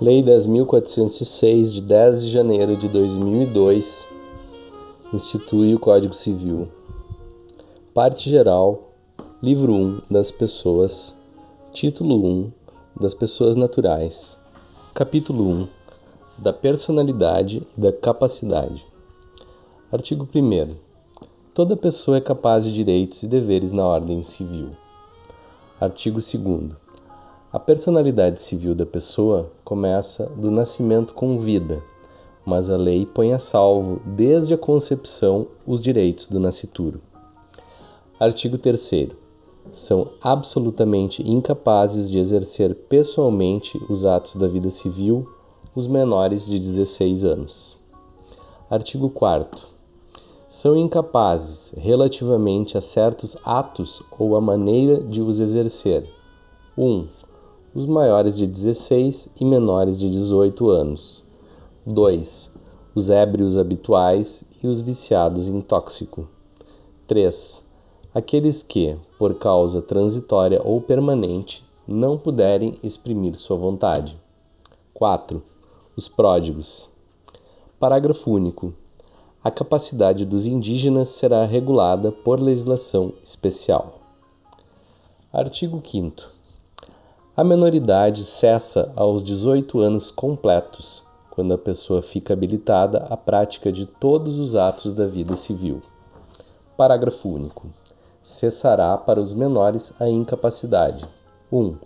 Lei 10.406, de 10 de janeiro de 2002, institui o Código Civil. Parte geral, livro 1 das pessoas, título 1 das pessoas naturais, capítulo 1 da personalidade e da capacidade. Artigo 1. Toda pessoa é capaz de direitos e deveres na ordem civil. Artigo 2. A personalidade civil da pessoa começa do nascimento com vida, mas a lei põe a salvo, desde a concepção, os direitos do nascituro. Artigo 3. São absolutamente incapazes de exercer pessoalmente os atos da vida civil os menores de 16 anos. Artigo 4. São incapazes, relativamente a certos atos ou a maneira de os exercer: 1. Um, os maiores de 16 e menores de 18 anos. 2. Os ébrios habituais e os viciados em tóxico. 3. Aqueles que, por causa transitória ou permanente, não puderem exprimir sua vontade. 4. Os pródigos. Parágrafo único. A capacidade dos indígenas será regulada por legislação especial. Artigo 5 a menoridade cessa aos 18 anos completos, quando a pessoa fica habilitada à prática de todos os atos da vida civil. Parágrafo único. Cessará para os menores a incapacidade. 1. Um,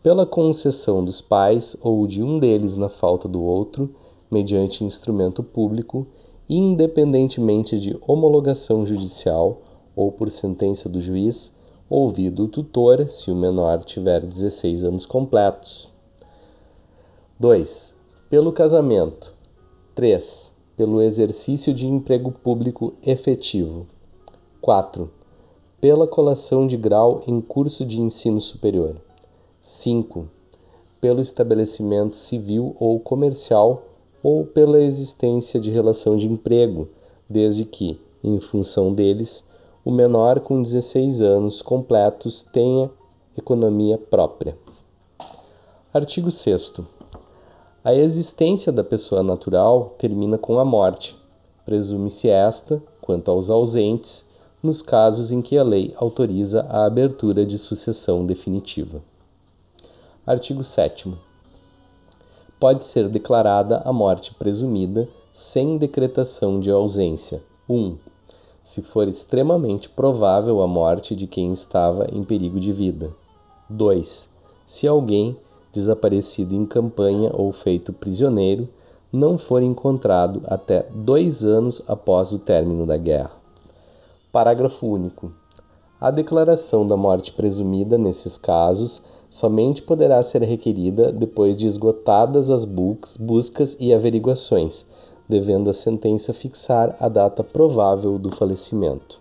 pela concessão dos pais ou de um deles na falta do outro, mediante instrumento público, independentemente de homologação judicial ou por sentença do juiz ouvido o tutor se o menor tiver 16 anos completos. 2. Pelo casamento. 3. Pelo exercício de emprego público efetivo. 4. Pela colação de grau em curso de ensino superior. 5. Pelo estabelecimento civil ou comercial ou pela existência de relação de emprego, desde que, em função deles, o menor com 16 anos completos tenha economia própria. Artigo 6. A existência da pessoa natural termina com a morte. Presume-se esta, quanto aos ausentes, nos casos em que a lei autoriza a abertura de sucessão definitiva. Artigo 7. Pode ser declarada a morte presumida sem decretação de ausência. 1 se for extremamente provável a morte de quem estava em perigo de vida. 2. Se alguém, desaparecido em campanha ou feito prisioneiro, não for encontrado até dois anos após o término da guerra. Parágrafo único. A declaração da morte presumida nesses casos somente poderá ser requerida depois de esgotadas as buscas e averiguações, devendo a sentença fixar a data provável do falecimento.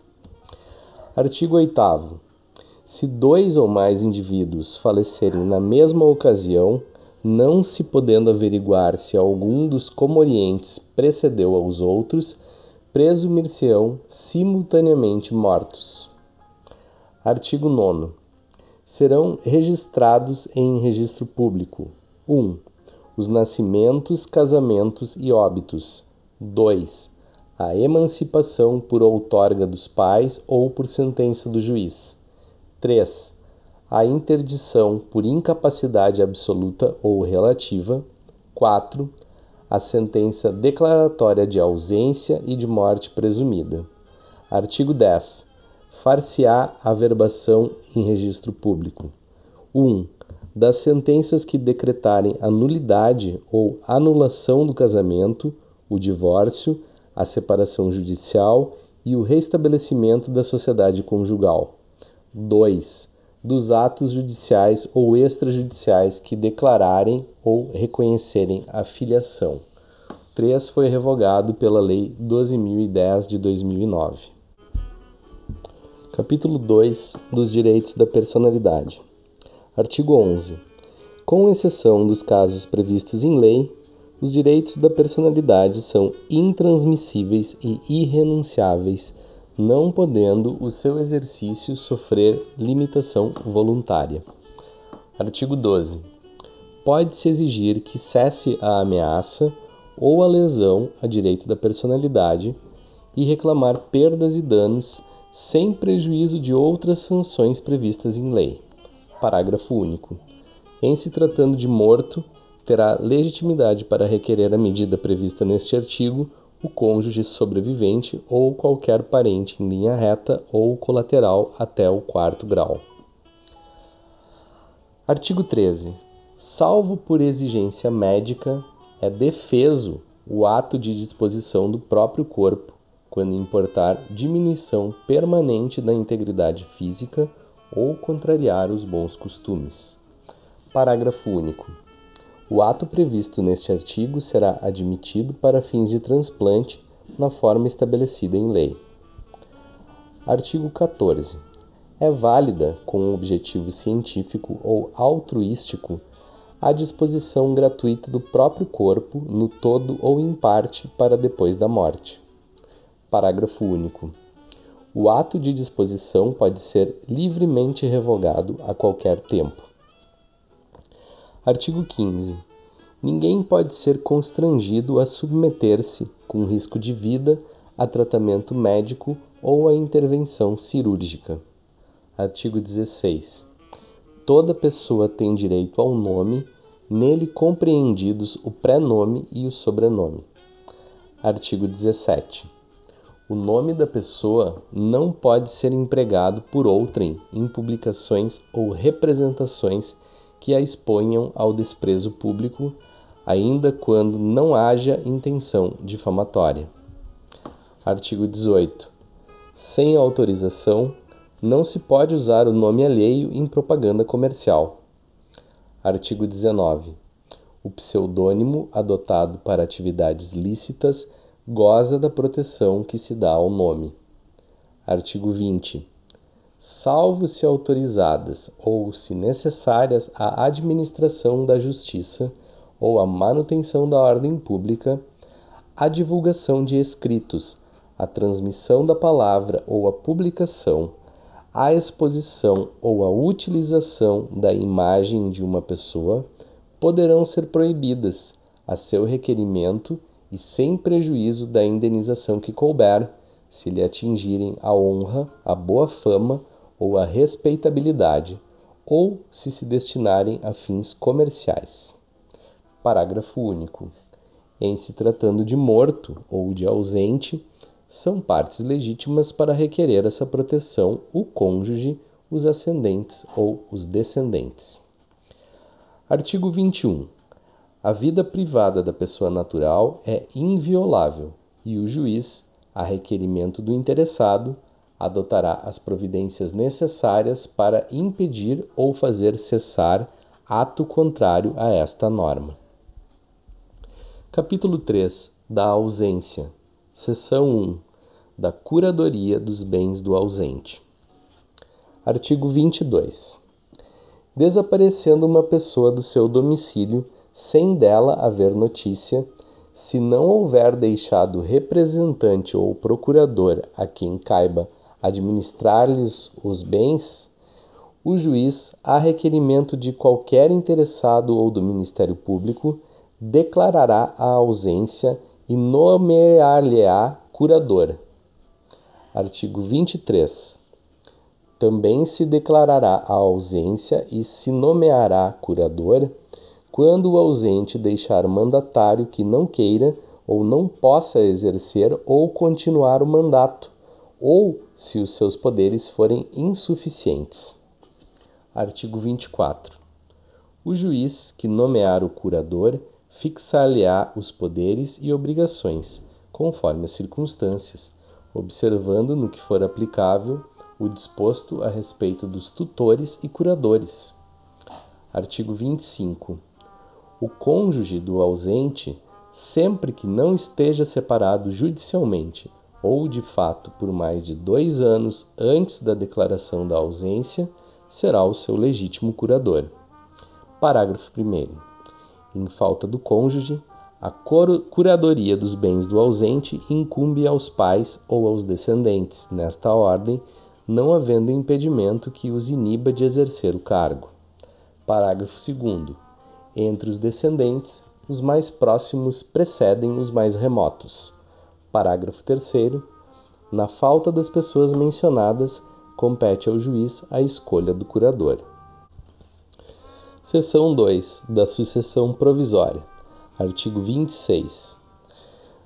Artigo 8. Se dois ou mais indivíduos falecerem na mesma ocasião, não se podendo averiguar se algum dos comorientes precedeu aos outros, presumir-se-ão simultaneamente mortos. Artigo 9. Serão registrados em registro público: 1 os nascimentos, casamentos e óbitos. 2. A emancipação por outorga dos pais ou por sentença do juiz. 3. A interdição por incapacidade absoluta ou relativa. 4. A sentença declaratória de ausência e de morte presumida. Artigo 10. Far-se-á a verbação em registro público. 1 das sentenças que decretarem a nulidade ou anulação do casamento, o divórcio, a separação judicial e o restabelecimento da sociedade conjugal. 2. Dos atos judiciais ou extrajudiciais que declararem ou reconhecerem a filiação. 3 foi revogado pela Lei 12.010 de 2009. Capítulo 2 dos Direitos da Personalidade. Artigo 11. Com exceção dos casos previstos em lei, os direitos da personalidade são intransmissíveis e irrenunciáveis, não podendo o seu exercício sofrer limitação voluntária. Artigo 12. pode-se exigir que cesse a ameaça ou a lesão a direito da personalidade e reclamar perdas e danos sem prejuízo de outras sanções previstas em lei. Parágrafo único. Em se tratando de morto, terá legitimidade para requerer a medida prevista neste artigo o cônjuge sobrevivente ou qualquer parente em linha reta ou colateral até o quarto grau. Artigo 13. Salvo por exigência médica, é defeso o ato de disposição do próprio corpo quando importar diminuição permanente da integridade física ou contrariar os bons costumes. Parágrafo único. O ato previsto neste artigo será admitido para fins de transplante na forma estabelecida em lei. Artigo 14. É válida, com um objetivo científico ou altruístico, a disposição gratuita do próprio corpo, no todo ou em parte, para depois da morte. Parágrafo único. O ato de disposição pode ser livremente revogado a qualquer tempo. Artigo 15. Ninguém pode ser constrangido a submeter-se, com risco de vida, a tratamento médico ou a intervenção cirúrgica. Artigo 16. Toda pessoa tem direito ao nome, nele compreendidos o pré-nome e o sobrenome. Artigo 17. O nome da pessoa não pode ser empregado por outrem em publicações ou representações que a exponham ao desprezo público, ainda quando não haja intenção difamatória. Artigo 18. Sem autorização, não se pode usar o nome alheio em propaganda comercial. Artigo 19. O pseudônimo adotado para atividades lícitas goza da proteção que se dá ao nome. Artigo 20 salvo se autorizadas ou se necessárias à administração da justiça ou à manutenção da ordem pública, a divulgação de escritos, a transmissão da palavra ou a publicação, a exposição ou a utilização da imagem de uma pessoa poderão ser proibidas, a seu requerimento e sem prejuízo da indenização que couber, se lhe atingirem a honra, a boa fama ou a respeitabilidade, ou se se destinarem a fins comerciais. Parágrafo único. Em se tratando de morto ou de ausente, são partes legítimas para requerer essa proteção o cônjuge, os ascendentes ou os descendentes. Artigo 21. A vida privada da pessoa natural é inviolável e o juiz, a requerimento do interessado, adotará as providências necessárias para impedir ou fazer cessar ato contrário a esta norma. Capítulo 3 da ausência. Seção 1 da curadoria dos bens do ausente. Artigo 22. Desaparecendo uma pessoa do seu domicílio sem dela haver notícia, se não houver deixado representante ou procurador a quem caiba administrar-lhes os bens, o juiz, a requerimento de qualquer interessado ou do Ministério Público, declarará a ausência e nomear-lhe-á curador. Artigo 23. Também se declarará a ausência e se nomeará curador quando o ausente deixar mandatário que não queira ou não possa exercer ou continuar o mandato, ou se os seus poderes forem insuficientes. Artigo 24. O juiz que nomear o curador fixar-lhe-á os poderes e obrigações, conforme as circunstâncias, observando no que for aplicável o disposto a respeito dos tutores e curadores. Artigo 25. O cônjuge do ausente, sempre que não esteja separado judicialmente ou de fato por mais de dois anos antes da declaração da ausência, será o seu legítimo curador. Parágrafo 1. Em falta do cônjuge, a curadoria dos bens do ausente incumbe aos pais ou aos descendentes, nesta ordem, não havendo impedimento que os iniba de exercer o cargo. Parágrafo 2. Entre os descendentes, os mais próximos precedem os mais remotos. Parágrafo 3. Na falta das pessoas mencionadas, compete ao juiz a escolha do curador. Seção 2 da sucessão provisória. Artigo 26.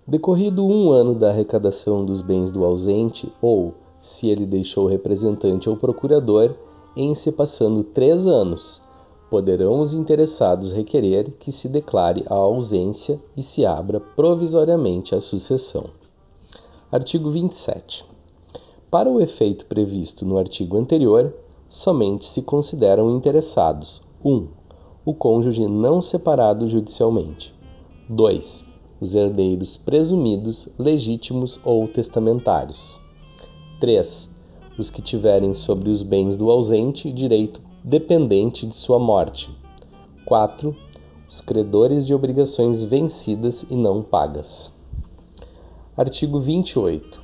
Decorrido um ano da arrecadação dos bens do ausente, ou, se ele deixou representante ou procurador, em se passando três anos, poderão os interessados requerer que se declare a ausência e se abra provisoriamente a sucessão. Artigo 27. Para o efeito previsto no artigo anterior, somente se consideram interessados 1. Um, o cônjuge não separado judicialmente. 2. Os herdeiros presumidos, legítimos ou testamentários. 3. Os que tiverem sobre os bens do ausente direito dependente de sua morte. 4. Os credores de obrigações vencidas e não pagas. Artigo 28.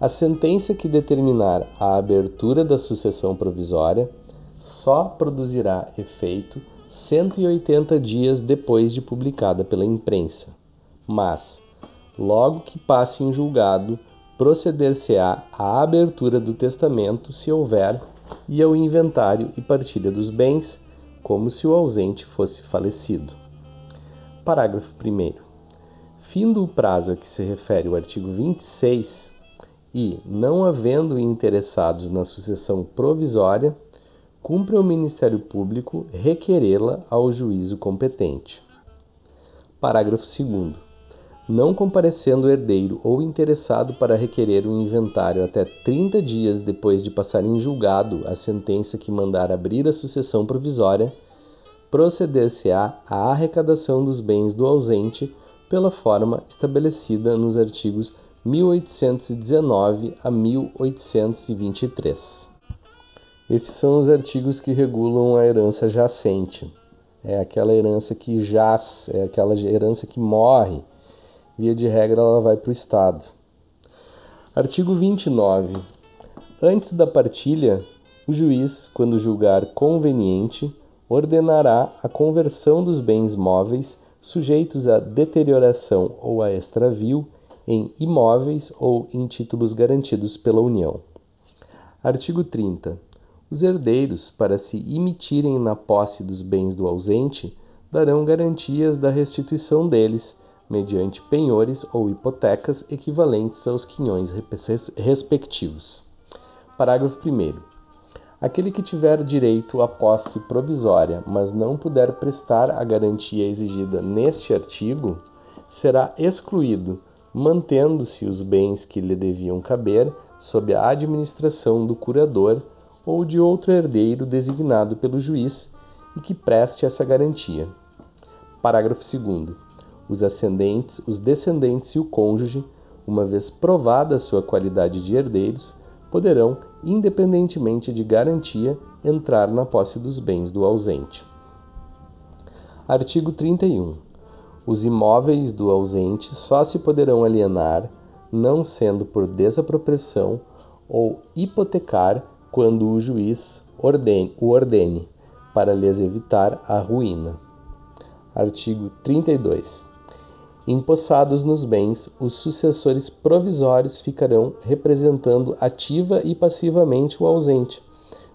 A sentença que determinar a abertura da sucessão provisória só produzirá efeito 180 dias depois de publicada pela imprensa. Mas, logo que passe em julgado, proceder-se-á à abertura do testamento, se houver, e ao inventário e partilha dos bens, como se o ausente fosse falecido. Parágrafo 1. Findo o prazo a que se refere o artigo 26, e, não havendo interessados na sucessão provisória, cumpre ao Ministério Público requerê-la ao juízo competente. Parágrafo 2. Não comparecendo o herdeiro ou interessado para requerer o inventário até 30 dias depois de passar em julgado a sentença que mandar abrir a sucessão provisória, proceder-se-á à arrecadação dos bens do ausente pela forma estabelecida nos artigos 1819 a 1823. Esses são os artigos que regulam a herança jacente. É aquela herança que jaz, é aquela herança que morre. Via de regra, ela vai para o Estado. Artigo 29. Antes da partilha, o juiz, quando julgar conveniente, ordenará a conversão dos bens móveis sujeitos à deterioração ou a extravio em imóveis ou em títulos garantidos pela União. Artigo 30. Os herdeiros, para se imitirem na posse dos bens do ausente, darão garantias da restituição deles, mediante penhores ou hipotecas equivalentes aos quinhões respectivos. Parágrafo 1. Aquele que tiver direito à posse provisória, mas não puder prestar a garantia exigida neste artigo, será excluído mantendo-se os bens que lhe deviam caber sob a administração do curador ou de outro herdeiro designado pelo juiz e que preste essa garantia. Parágrafo 2. Os ascendentes, os descendentes e o cônjuge, uma vez provada a sua qualidade de herdeiros, poderão, independentemente de garantia, entrar na posse dos bens do ausente. Artigo 31. Os imóveis do ausente só se poderão alienar, não sendo por desapropriação ou hipotecar, quando o juiz ordene, o ordene, para lhes evitar a ruína. Artigo 32. Empossados nos bens, os sucessores provisórios ficarão representando ativa e passivamente o ausente,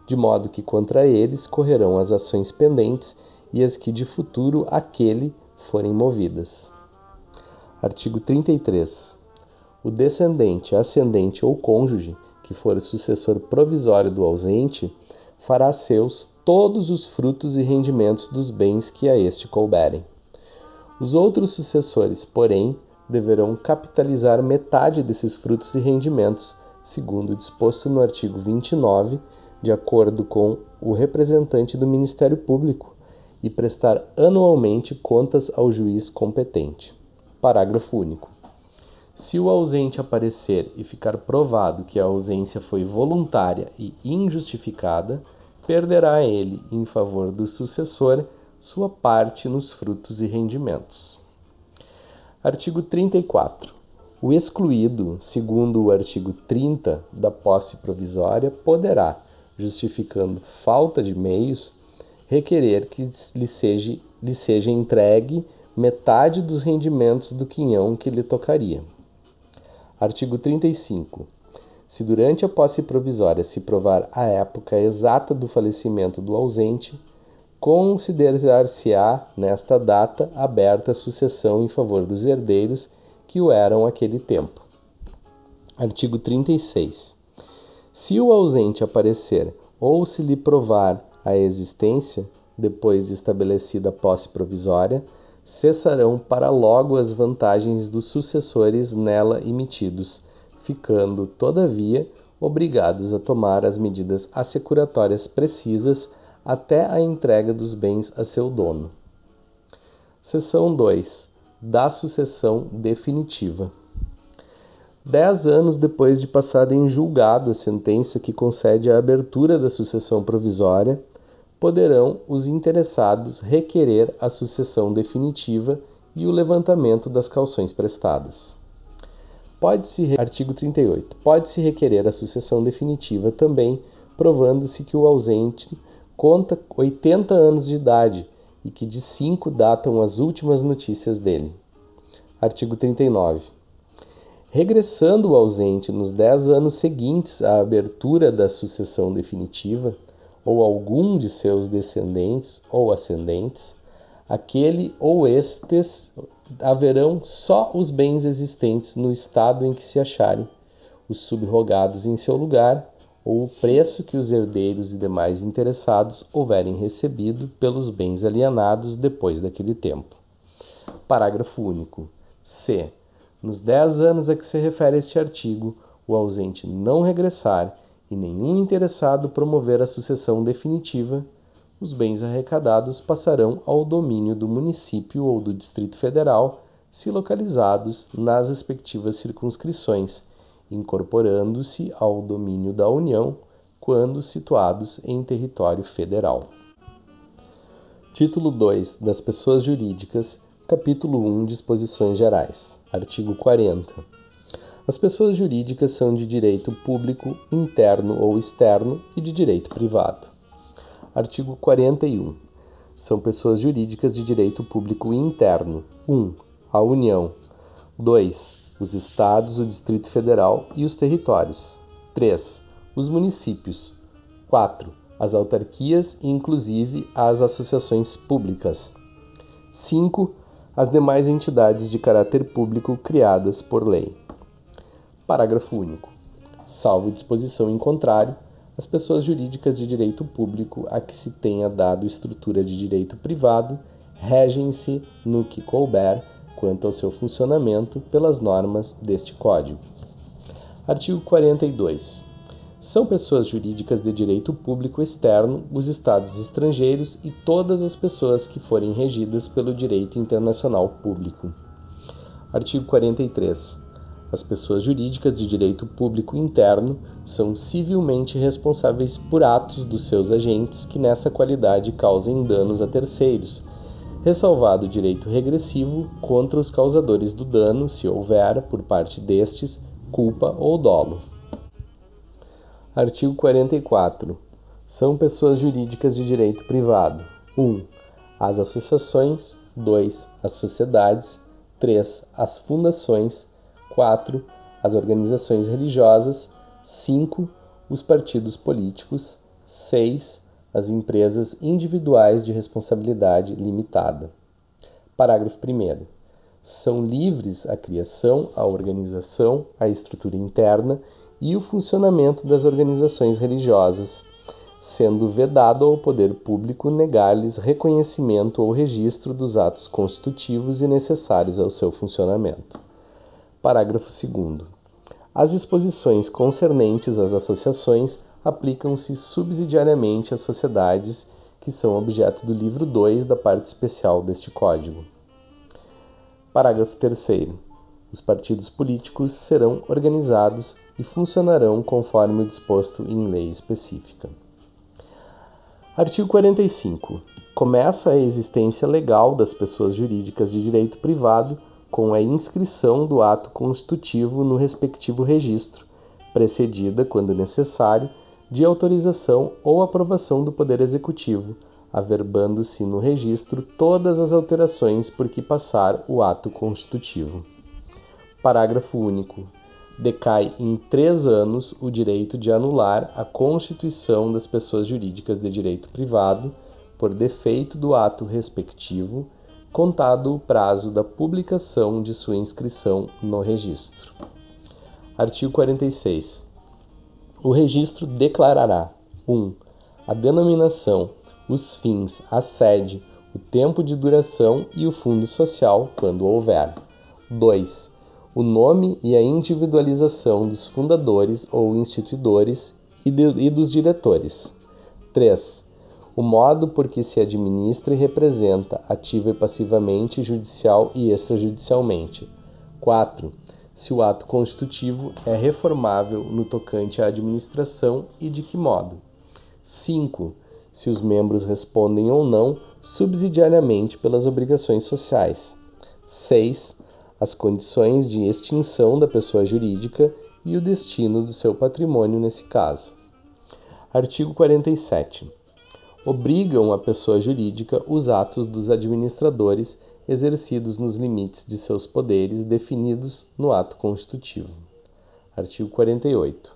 de modo que contra eles correrão as ações pendentes e as que de futuro aquele forem movidas. Artigo 33. O descendente, ascendente ou cônjuge que for sucessor provisório do ausente fará seus todos os frutos e rendimentos dos bens que a este couberem. Os outros sucessores, porém, deverão capitalizar metade desses frutos e rendimentos, segundo disposto no artigo 29, de acordo com o representante do Ministério Público, e prestar anualmente contas ao juiz competente. Parágrafo único. Se o ausente aparecer e ficar provado que a ausência foi voluntária e injustificada, perderá ele, em favor do sucessor, sua parte nos frutos e rendimentos. Artigo 34. O excluído, segundo o artigo 30 da posse provisória, poderá, justificando falta de meios, requerer que lhe seja lhe seja entregue metade dos rendimentos do quinhão que lhe tocaria. Artigo 35. Se durante a posse provisória se provar a época exata do falecimento do ausente, considerar-se-á nesta data aberta a sucessão em favor dos herdeiros que o eram aquele tempo. Artigo 36. Se o ausente aparecer ou se lhe provar a existência, depois de estabelecida a posse provisória, cessarão para logo as vantagens dos sucessores nela emitidos ficando, todavia, obrigados a tomar as medidas assecuratórias precisas até a entrega dos bens a seu dono. Seção 2. Da sucessão definitiva. Dez anos depois de passada em julgado a sentença que concede a abertura da sucessão provisória, poderão os interessados requerer a sucessão definitiva e o levantamento das calções prestadas. Pode-se, artigo 38, pode-se requerer a sucessão definitiva também, provando-se que o ausente conta 80 anos de idade e que de 5 datam as últimas notícias dele. Artigo 39. Regressando o ausente nos 10 anos seguintes à abertura da sucessão definitiva, ou algum de seus descendentes ou ascendentes, aquele ou estes haverão só os bens existentes no estado em que se acharem, os subrogados em seu lugar, ou o preço que os herdeiros e demais interessados houverem recebido pelos bens alienados depois daquele tempo. Parágrafo único. C. Nos dez anos a que se refere este artigo, o ausente não regressar e nenhum interessado promover a sucessão definitiva, os bens arrecadados passarão ao domínio do município ou do Distrito Federal, se localizados nas respectivas circunscrições, incorporando-se ao domínio da União quando situados em território federal. Título 2 das Pessoas Jurídicas, Capítulo 1 Disposições Gerais. Artigo 40. As pessoas jurídicas são de direito público, interno ou externo e de direito privado. Artigo 41. São pessoas jurídicas de direito público interno. 1. A União. 2. Os Estados, o Distrito Federal e os territórios. 3. Os municípios. 4. As autarquias e, inclusive, as associações públicas. 5. As demais entidades de caráter público criadas por lei. Parágrafo único. Salvo disposição em contrário, as pessoas jurídicas de direito público a que se tenha dado estrutura de direito privado regem-se no que couber quanto ao seu funcionamento pelas normas deste Código. Artigo 42. São pessoas jurídicas de direito público externo os estados estrangeiros e todas as pessoas que forem regidas pelo direito internacional público. Artigo 43. As pessoas jurídicas de direito público interno são civilmente responsáveis por atos dos seus agentes que nessa qualidade causem danos a terceiros, ressalvado o direito regressivo contra os causadores do dano, se houver, por parte destes, culpa ou dolo. Artigo 44. São pessoas jurídicas de direito privado: 1. As associações, 2. As sociedades, 3. As fundações, 4. As organizações religiosas. 5. Os partidos políticos. 6. As empresas individuais de responsabilidade limitada. Parágrafo 1. São livres a criação, a organização, a estrutura interna e o funcionamento das organizações religiosas, sendo vedado ao poder público negar-lhes reconhecimento ou registro dos atos constitutivos e necessários ao seu funcionamento. Parágrafo 2. As disposições concernentes às associações aplicam-se subsidiariamente às sociedades que são objeto do livro 2 da parte especial deste Código. Parágrafo 3. Os partidos políticos serão organizados e funcionarão conforme o disposto em lei específica. Artigo 45. Começa a existência legal das pessoas jurídicas de direito privado com a inscrição do ato constitutivo no respectivo registro, precedida, quando necessário, de autorização ou aprovação do Poder Executivo, averbando-se no registro todas as alterações por que passar o ato constitutivo. Parágrafo único. Decai em três anos o direito de anular a constituição das pessoas jurídicas de direito privado por defeito do ato respectivo, contado o prazo da publicação de sua inscrição no registro. Artigo 46. O registro declarará 1. Um, a denominação, os fins, a sede, o tempo de duração e o fundo social, quando houver. 2. O nome e a individualização dos fundadores ou instituidores e, de, e dos diretores. 3. O modo por que se administra e representa, ativa e passivamente, judicial e extrajudicialmente. 4. Se o ato constitutivo é reformável no tocante à administração e de que modo. 5 se os membros respondem ou não subsidiariamente pelas obrigações sociais. 6. As condições de extinção da pessoa jurídica e o destino do seu patrimônio nesse caso. Artigo 47. Obrigam a pessoa jurídica os atos dos administradores exercidos nos limites de seus poderes definidos no ato constitutivo. Artigo 48.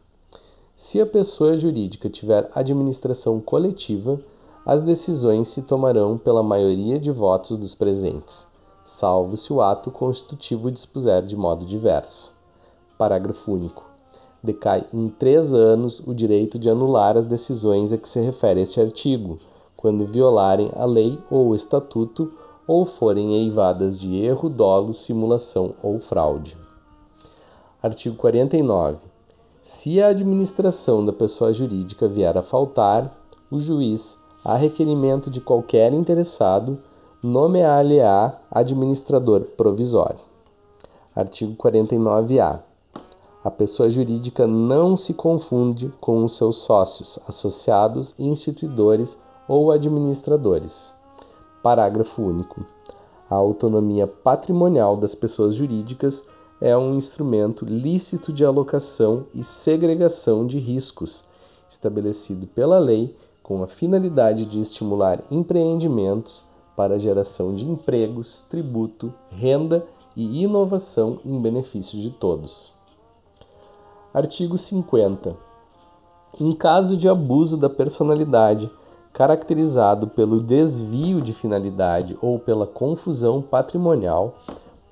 Se a pessoa jurídica tiver administração coletiva, as decisões se tomarão pela maioria de votos dos presentes, salvo se o ato constitutivo dispuser de modo diverso. Parágrafo único. Decai em três anos o direito de anular as decisões a que se refere este artigo, quando violarem a lei ou o estatuto ou forem eivadas de erro, dolo, simulação ou fraude. Artigo 49. Se a administração da pessoa jurídica vier a faltar, o juiz, a requerimento de qualquer interessado, nomear-lhe-á administrador provisório. Artigo 49-A. A pessoa jurídica não se confunde com os seus sócios, associados, instituidores ou administradores. Parágrafo único. A autonomia patrimonial das pessoas jurídicas é um instrumento lícito de alocação e segregação de riscos, estabelecido pela lei com a finalidade de estimular empreendimentos para geração de empregos, tributo, renda e inovação em benefício de todos. Artigo 50. Em caso de abuso da personalidade, caracterizado pelo desvio de finalidade ou pela confusão patrimonial,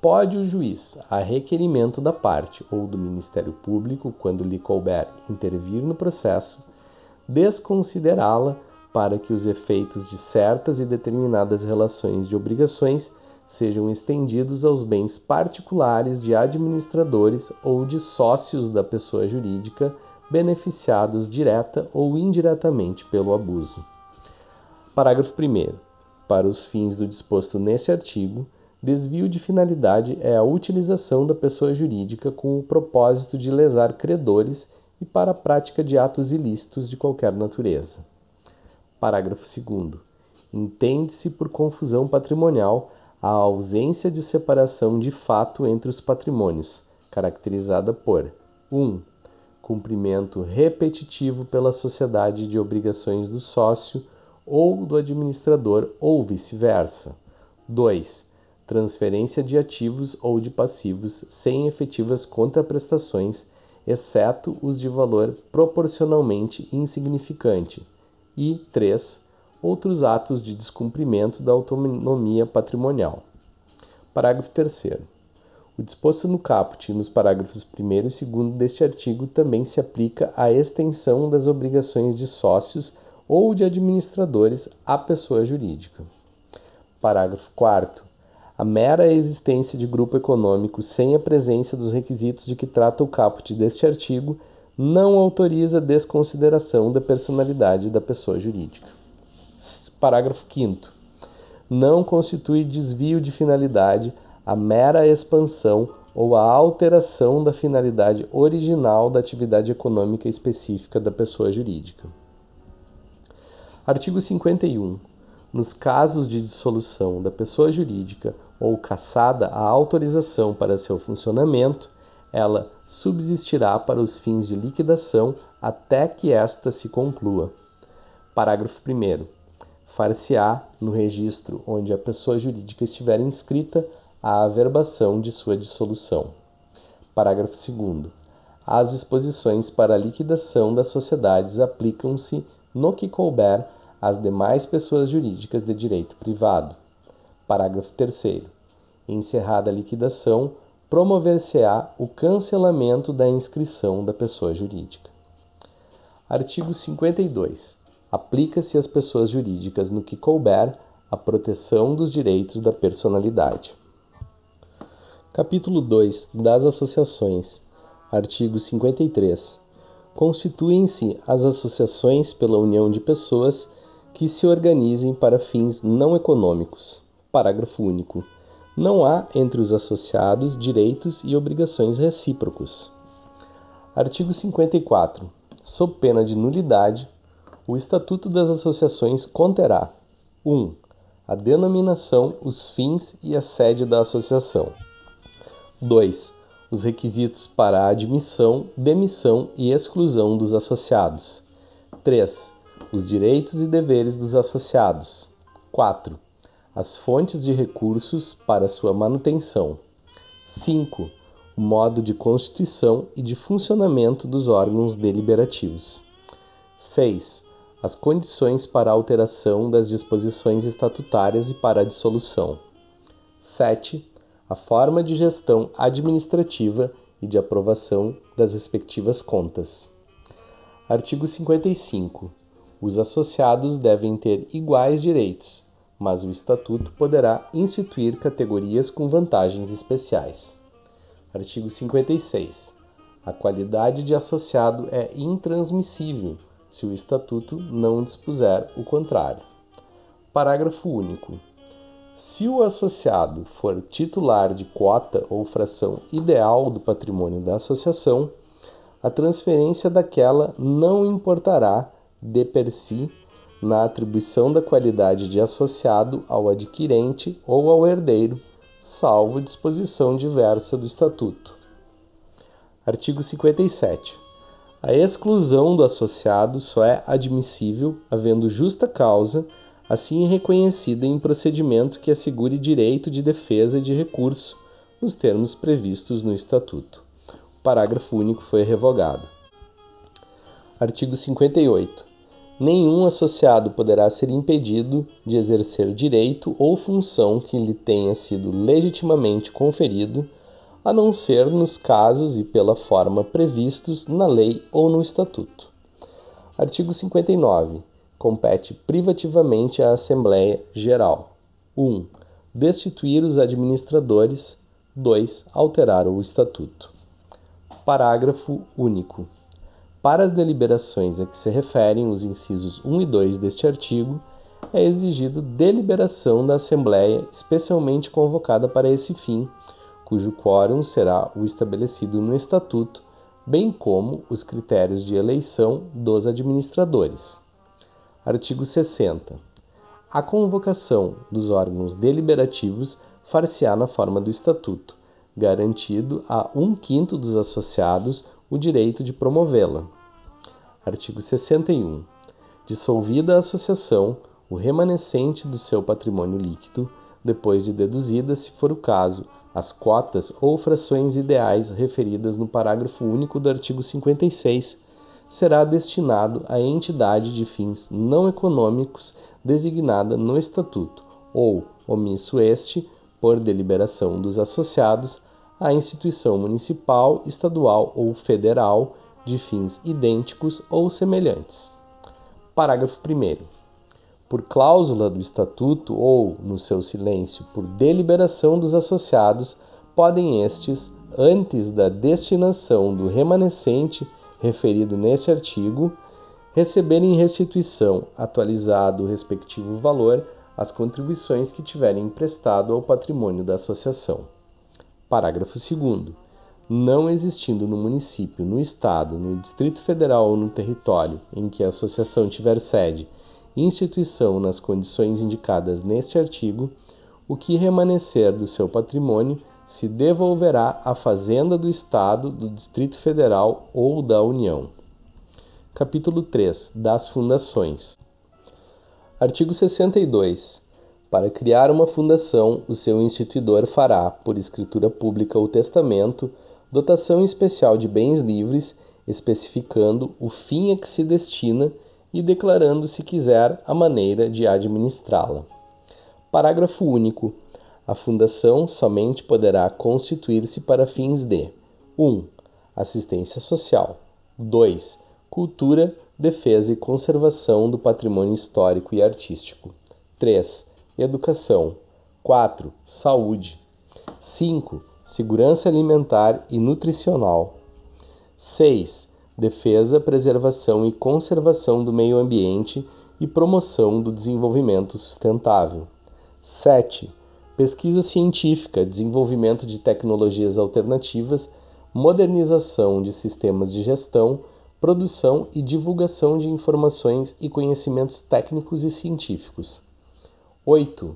pode o juiz, a requerimento da parte ou do Ministério Público, quando lhe couber intervir no processo, desconsiderá-la para que os efeitos de certas e determinadas relações de obrigações sejam estendidos aos bens particulares de administradores ou de sócios da pessoa jurídica beneficiados direta ou indiretamente pelo abuso. Parágrafo 1. Para os fins do disposto neste artigo, Desvio de finalidade é a utilização da pessoa jurídica com o propósito de lesar credores e para a prática de atos ilícitos de qualquer natureza. Parágrafo 2. Entende-se por confusão patrimonial a ausência de separação de fato entre os patrimônios, caracterizada por 1. Um, cumprimento repetitivo pela sociedade de obrigações do sócio ou do administrador ou vice-versa. 2 transferência de ativos ou de passivos sem efetivas contraprestações, exceto os de valor proporcionalmente insignificante, e 3. Outros atos de descumprimento da autonomia patrimonial. Parágrafo 3. O disposto no caput nos parágrafos 1 e 2 deste artigo também se aplica à extensão das obrigações de sócios ou de administradores à pessoa jurídica. Parágrafo 4. A mera existência de grupo econômico sem a presença dos requisitos de que trata o caput deste artigo não autoriza desconsideração da personalidade da pessoa jurídica. Parágrafo 5. Não constitui desvio de finalidade a mera expansão ou a alteração da finalidade original da atividade econômica específica da pessoa jurídica. Artigo 51. Nos casos de dissolução da pessoa jurídica ou cassada a autorização para seu funcionamento, ela subsistirá para os fins de liquidação até que esta se conclua. Parágrafo 1. far-se-á no registro onde a pessoa jurídica estiver inscrita a averbação de sua dissolução. Parágrafo 2 As disposições para a liquidação das sociedades aplicam-se no que couber às demais pessoas jurídicas de direito privado. Parágrafo 3 Encerrada a liquidação, promover-se-á o cancelamento da inscrição da pessoa jurídica. Artigo 52. Aplica-se às pessoas jurídicas no que couber a proteção dos direitos da personalidade. Capítulo 2 das Associações. Artigo 53. Constituem-se as associações pela união de pessoas que se organizem para fins não econômicos. Parágrafo único. Não há entre os associados direitos e obrigações recíprocos. Artigo 54. Sob pena de nulidade, o Estatuto das Associações conterá: 1. A denominação, os fins e a sede da associação. 2. Os requisitos para a admissão, demissão e exclusão dos associados. 3. Os direitos e deveres dos associados. 4 as fontes de recursos para sua manutenção. 5. O modo de constituição e de funcionamento dos órgãos deliberativos. 6. As condições para a alteração das disposições estatutárias e para a dissolução. 7. A forma de gestão administrativa e de aprovação das respectivas contas. Artigo 55. Os associados devem ter iguais direitos mas o Estatuto poderá instituir categorias com vantagens especiais. Artigo 56. A qualidade de associado é intransmissível se o Estatuto não dispuser o contrário. Parágrafo único. Se o associado for titular de quota ou fração ideal do patrimônio da associação, a transferência daquela não importará de per si na atribuição da qualidade de associado ao adquirente ou ao herdeiro, salvo disposição diversa do Estatuto. Artigo 57. A exclusão do associado só é admissível havendo justa causa, assim reconhecida em procedimento que assegure direito de defesa e de recurso, nos termos previstos no Estatuto. O parágrafo único foi revogado. Artigo 58 nenhum associado poderá ser impedido de exercer direito ou função que lhe tenha sido legitimamente conferido, a não ser nos casos e pela forma previstos na lei ou no estatuto. Artigo 59. Compete privativamente à Assembleia Geral: 1. Destituir os administradores. 2. Alterar o estatuto. Parágrafo único. Para as deliberações a que se referem os incisos 1 e 2 deste artigo, é exigido deliberação da Assembleia especialmente convocada para esse fim, cujo quórum será o estabelecido no Estatuto, bem como os critérios de eleição dos administradores. Artigo 60. A convocação dos órgãos deliberativos far-se-á na forma do Estatuto, garantido a um quinto dos associados o direito de promovê-la. Artigo 61. Dissolvida a associação, o remanescente do seu patrimônio líquido, depois de deduzida, se for o caso, as cotas ou frações ideais referidas no parágrafo único do artigo 56, será destinado à entidade de fins não econômicos designada no Estatuto, ou, omisso este, por deliberação dos associados, à instituição municipal, estadual ou federal de fins idênticos ou semelhantes. Parágrafo 1. Por cláusula do Estatuto ou, no seu silêncio, por deliberação dos associados, podem estes, antes da destinação do remanescente referido neste artigo, receberem restituição, atualizado o respectivo valor, as contribuições que tiverem emprestado ao patrimônio da associação. Parágrafo 2. Não existindo no município, no estado, no Distrito Federal ou no território em que a associação tiver sede instituição nas condições indicadas neste artigo, o que remanescer do seu patrimônio se devolverá à Fazenda do Estado, do Distrito Federal ou da União. Capítulo 3 das Fundações Artigo 62. Para criar uma fundação, o seu instituidor fará, por escritura pública ou testamento, dotação especial de bens livres, especificando o fim a que se destina e declarando, se quiser, a maneira de administrá-la. Parágrafo único. A fundação somente poderá constituir-se para fins de 1. Um, assistência social. 2. Cultura, defesa e conservação do patrimônio histórico e artístico. 3. Educação. 4. Saúde. 5. Segurança alimentar e nutricional. 6. Defesa, preservação e conservação do meio ambiente e promoção do desenvolvimento sustentável. 7. Pesquisa científica, desenvolvimento de tecnologias alternativas, modernização de sistemas de gestão, produção e divulgação de informações e conhecimentos técnicos e científicos. 8.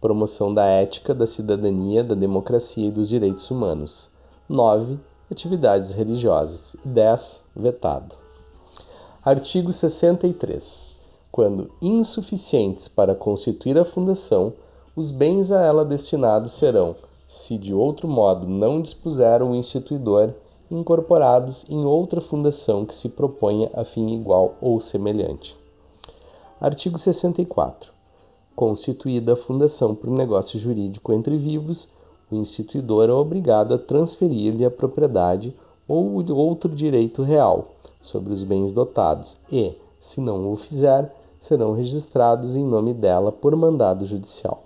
Promoção da ética, da cidadania, da democracia e dos direitos humanos. 9. Atividades religiosas. 10. Vetado. Artigo 63. Quando insuficientes para constituir a fundação, os bens a ela destinados serão, se de outro modo não dispuser o instituidor, incorporados em outra fundação que se proponha a fim igual ou semelhante. Artigo 64. Constituída a fundação por negócio jurídico entre vivos, o instituidor é obrigado a transferir-lhe a propriedade ou outro direito real sobre os bens dotados e, se não o fizer, serão registrados em nome dela por mandado judicial.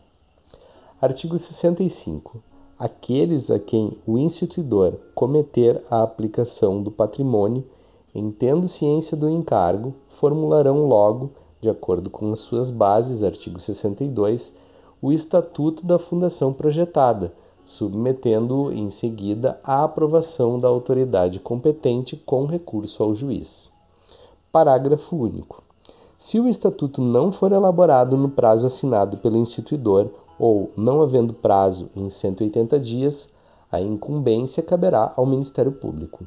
Artigo 65 aqueles a quem o instituidor cometer a aplicação do patrimônio, em tendo ciência do encargo, formularão logo, de acordo com as suas bases, artigo 62, o estatuto da fundação projetada, submetendo-o em seguida à aprovação da autoridade competente com recurso ao juiz. Parágrafo único. Se o estatuto não for elaborado no prazo assinado pelo instituidor ou, não havendo prazo em 180 dias, a incumbência caberá ao Ministério Público.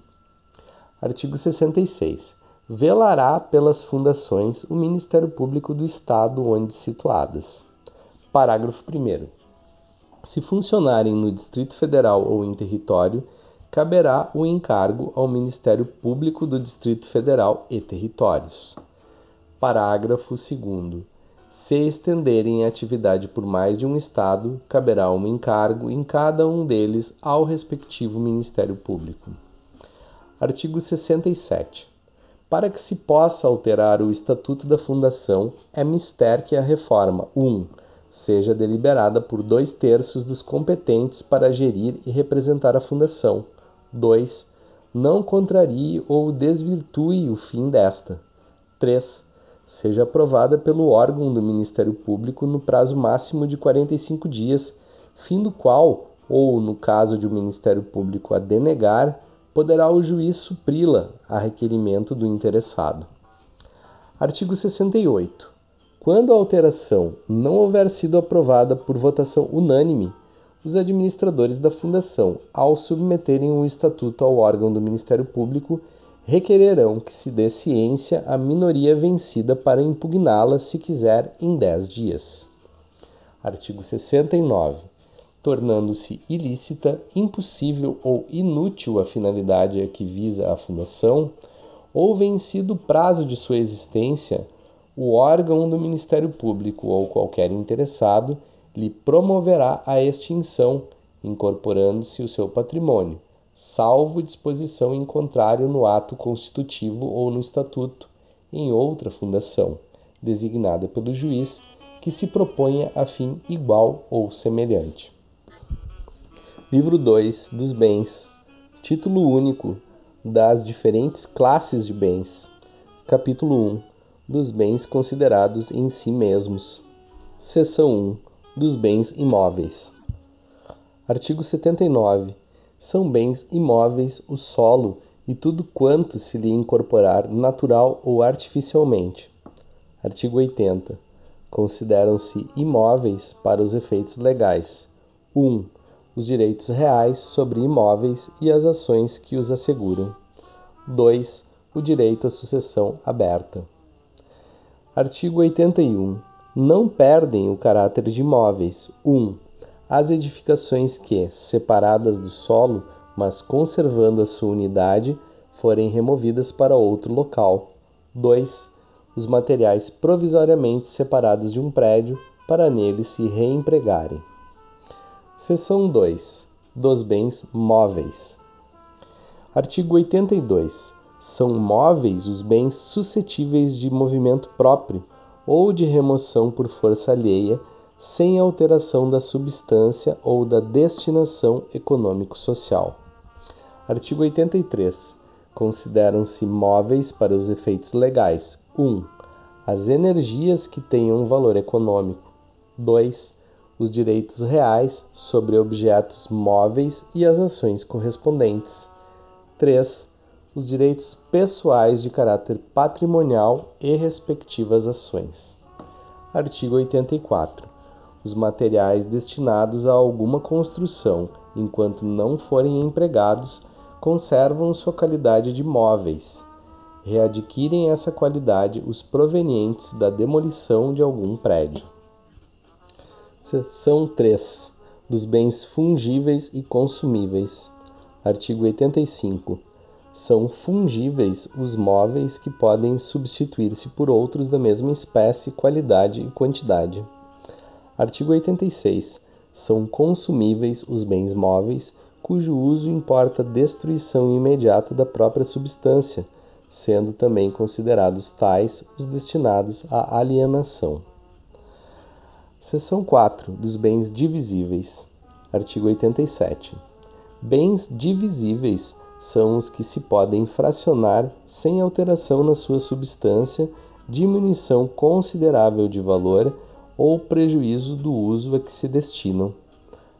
Artigo 66. Velará pelas fundações o Ministério Público do Estado onde situadas. Parágrafo 1. Se funcionarem no Distrito Federal ou em território, caberá o encargo ao Ministério Público do Distrito Federal e Territórios. Parágrafo 2. Se estenderem a atividade por mais de um Estado, caberá um encargo em cada um deles ao respectivo Ministério Público. Artigo 67. Para que se possa alterar o Estatuto da Fundação, é mister que a reforma 1. Um, seja deliberada por dois terços dos competentes para gerir e representar a Fundação. 2. Não contrarie ou desvirtue o fim desta. 3 seja aprovada pelo órgão do Ministério Público no prazo máximo de 45 dias, fim do qual, ou no caso de o Ministério Público a denegar, poderá o juiz supri-la a requerimento do interessado. Artigo 68. Quando a alteração não houver sido aprovada por votação unânime, os administradores da Fundação, ao submeterem o estatuto ao órgão do Ministério Público, requererão que se dê ciência à minoria vencida para impugná-la, se quiser, em 10 dias. Artigo 69. Tornando-se ilícita, impossível ou inútil a finalidade a que visa a Fundação, ou vencido o prazo de sua existência, o órgão do Ministério Público ou qualquer interessado lhe promoverá a extinção, incorporando-se o seu patrimônio salvo disposição em contrário no ato constitutivo ou no estatuto, em outra fundação, designada pelo juiz, que se proponha a fim igual ou semelhante. Livro 2 dos bens. Título único das diferentes classes de bens. Capítulo 1 dos bens considerados em si mesmos. Seção 1 dos bens imóveis. Artigo 79 são bens imóveis o solo e tudo quanto se lhe incorporar natural ou artificialmente. Artigo 80. Consideram-se imóveis para os efeitos legais: 1. Os direitos reais sobre imóveis e as ações que os asseguram. 2. O direito à sucessão aberta. Artigo 81. não perdem o caráter de imóveis. 1. As edificações que, separadas do solo, mas conservando a sua unidade, forem removidas para outro local. 2. Os materiais provisoriamente separados de um prédio para nele se reempregarem. Seção 2. Dos bens móveis. Artigo 82. São móveis os bens suscetíveis de movimento próprio ou de remoção por força alheia, sem alteração da substância ou da destinação econômico-social. Artigo 83. Consideram-se móveis para os efeitos legais: 1. As energias que tenham valor econômico. 2 os direitos reais sobre objetos móveis e as ações correspondentes. 3. Os direitos pessoais de caráter patrimonial e respectivas ações. Artigo 84. Os materiais destinados a alguma construção, enquanto não forem empregados, conservam sua qualidade de móveis. Readquirem essa qualidade os provenientes da demolição de algum prédio. Seção 3 dos bens fungíveis e consumíveis. Artigo 85. São fungíveis os móveis que podem substituir-se por outros da mesma espécie, qualidade e quantidade. Artigo 86. São consumíveis os bens móveis cujo uso importa destruição imediata da própria substância, sendo também considerados tais os destinados à alienação. Seção 4 dos bens divisíveis. Artigo 87. Bens divisíveis são os que se podem fracionar sem alteração na sua substância, diminuição considerável de valor ou prejuízo do uso a que se destinam.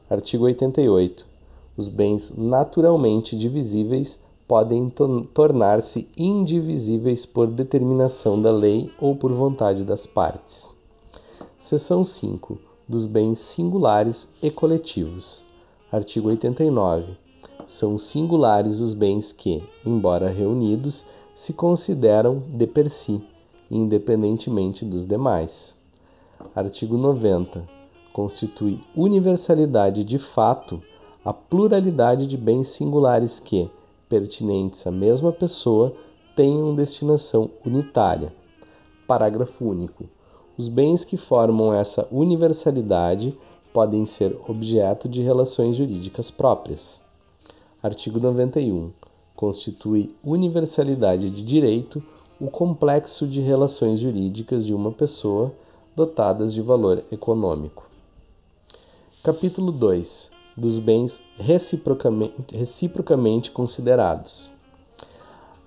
Artigo 88. Os bens naturalmente divisíveis podem tornar-se indivisíveis por determinação da lei ou por vontade das partes. Seção 5 dos bens singulares e coletivos. Artigo 89. São singulares os bens que, embora reunidos, se consideram de per si, independentemente dos demais. Artigo 90. Constitui universalidade de fato a pluralidade de bens singulares que, pertinentes à mesma pessoa, tenham destinação unitária. Parágrafo único. Os bens que formam essa universalidade podem ser objeto de relações jurídicas próprias. Artigo 91. Constitui universalidade de direito o complexo de relações jurídicas de uma pessoa dotadas de valor econômico. Capítulo 2. Dos bens reciprocamente, reciprocamente considerados.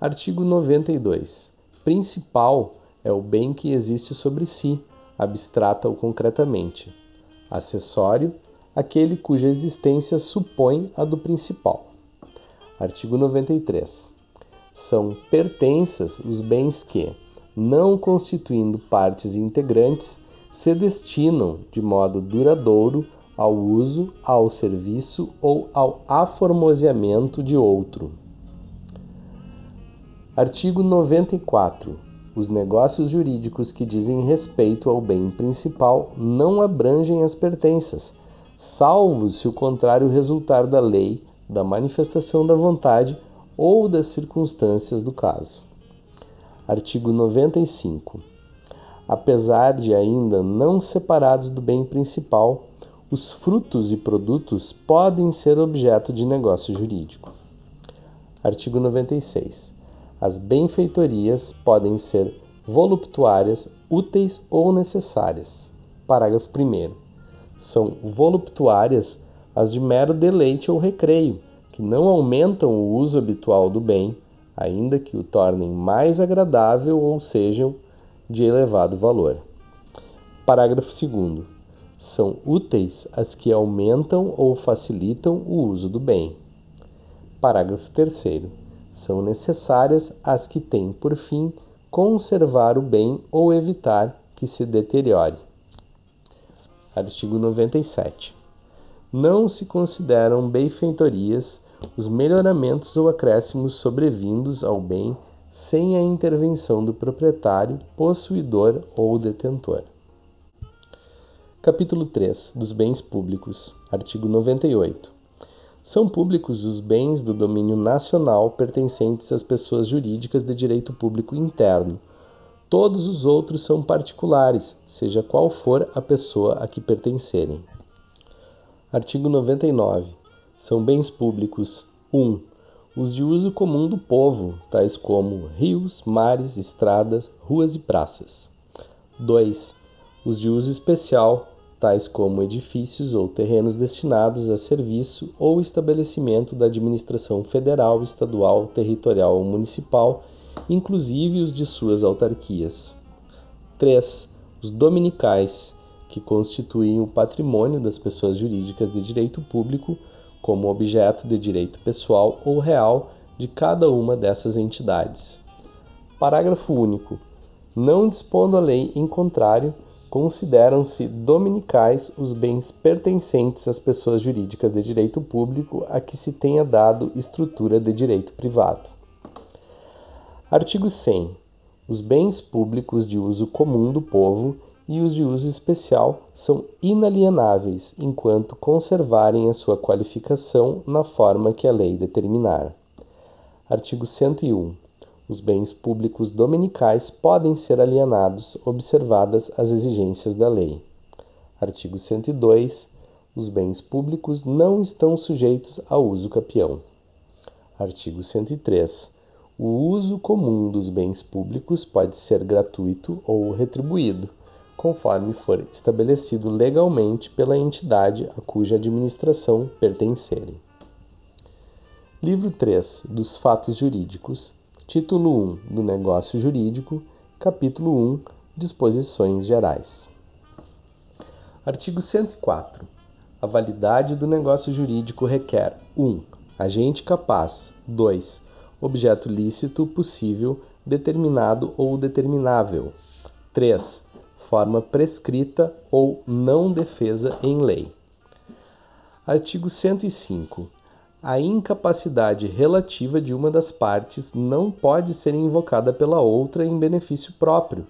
Artigo 92. Principal é o bem que existe sobre si, abstrata ou concretamente. Acessório, aquele cuja existência supõe a do principal. Artigo 93. São pertenças os bens que, não constituindo partes integrantes, se destinam de modo duradouro ao uso, ao serviço ou ao aformoseamento de outro. Artigo 94. Os negócios jurídicos que dizem respeito ao bem principal não abrangem as pertenças, salvo se o contrário resultar da lei, da manifestação da vontade ou das circunstâncias do caso. Artigo 95. Apesar de ainda não separados do bem principal, os frutos e produtos podem ser objeto de negócio jurídico. Artigo 96. As benfeitorias podem ser voluptuárias, úteis ou necessárias. Parágrafo 1. São voluptuárias as de mero deleite ou recreio, que não aumentam o uso habitual do bem, ainda que o tornem mais agradável ou sejam de elevado valor. Parágrafo 2. São úteis as que aumentam ou facilitam o uso do bem. Parágrafo 3 são necessárias as que têm por fim conservar o bem ou evitar que se deteriore. Artigo 97. Não se consideram benfeitorias os melhoramentos ou acréscimos sobrevindos ao bem sem a intervenção do proprietário, possuidor ou detentor. Capítulo 3 dos bens públicos. Artigo 98. São públicos os bens do domínio nacional pertencentes às pessoas jurídicas de direito público interno. Todos os outros são particulares, seja qual for a pessoa a que pertencerem. Artigo 99. São bens públicos 1. Os de uso comum do povo, tais como rios, mares, estradas, ruas e praças. 2. Os de uso especial, tais como edifícios ou terrenos destinados a serviço ou estabelecimento da administração federal, estadual, territorial ou municipal, inclusive os de suas autarquias. 3. Os dominicais, que constituem o patrimônio das pessoas jurídicas de direito público como objeto de direito pessoal ou real de cada uma dessas entidades. Parágrafo único. Não dispondo a lei em contrário, consideram-se dominicais os bens pertencentes às pessoas jurídicas de direito público a que se tenha dado estrutura de direito privado. Artigo 100. Os bens públicos de uso comum do povo e os de uso especial são inalienáveis enquanto conservarem a sua qualificação na forma que a lei determinar. Artigo 101. Os bens públicos dominicais podem ser alienados, observadas as exigências da lei. Artigo 102. Os bens públicos não estão sujeitos a uso capião. Artigo 103. O uso comum dos bens públicos pode ser gratuito ou retribuído conforme for estabelecido legalmente pela entidade a cuja administração pertencerem. Livro 3 dos Fatos Jurídicos, Título 1 do Negócio Jurídico, Capítulo 1 Disposições Gerais. Artigo 104. A validade do negócio jurídico requer 1. Agente capaz. 2. Objeto lícito, possível, determinado ou determinável. 3 forma prescrita ou não defesa em lei. Artigo 105. A incapacidade relativa de uma das partes não pode ser invocada pela outra em benefício próprio,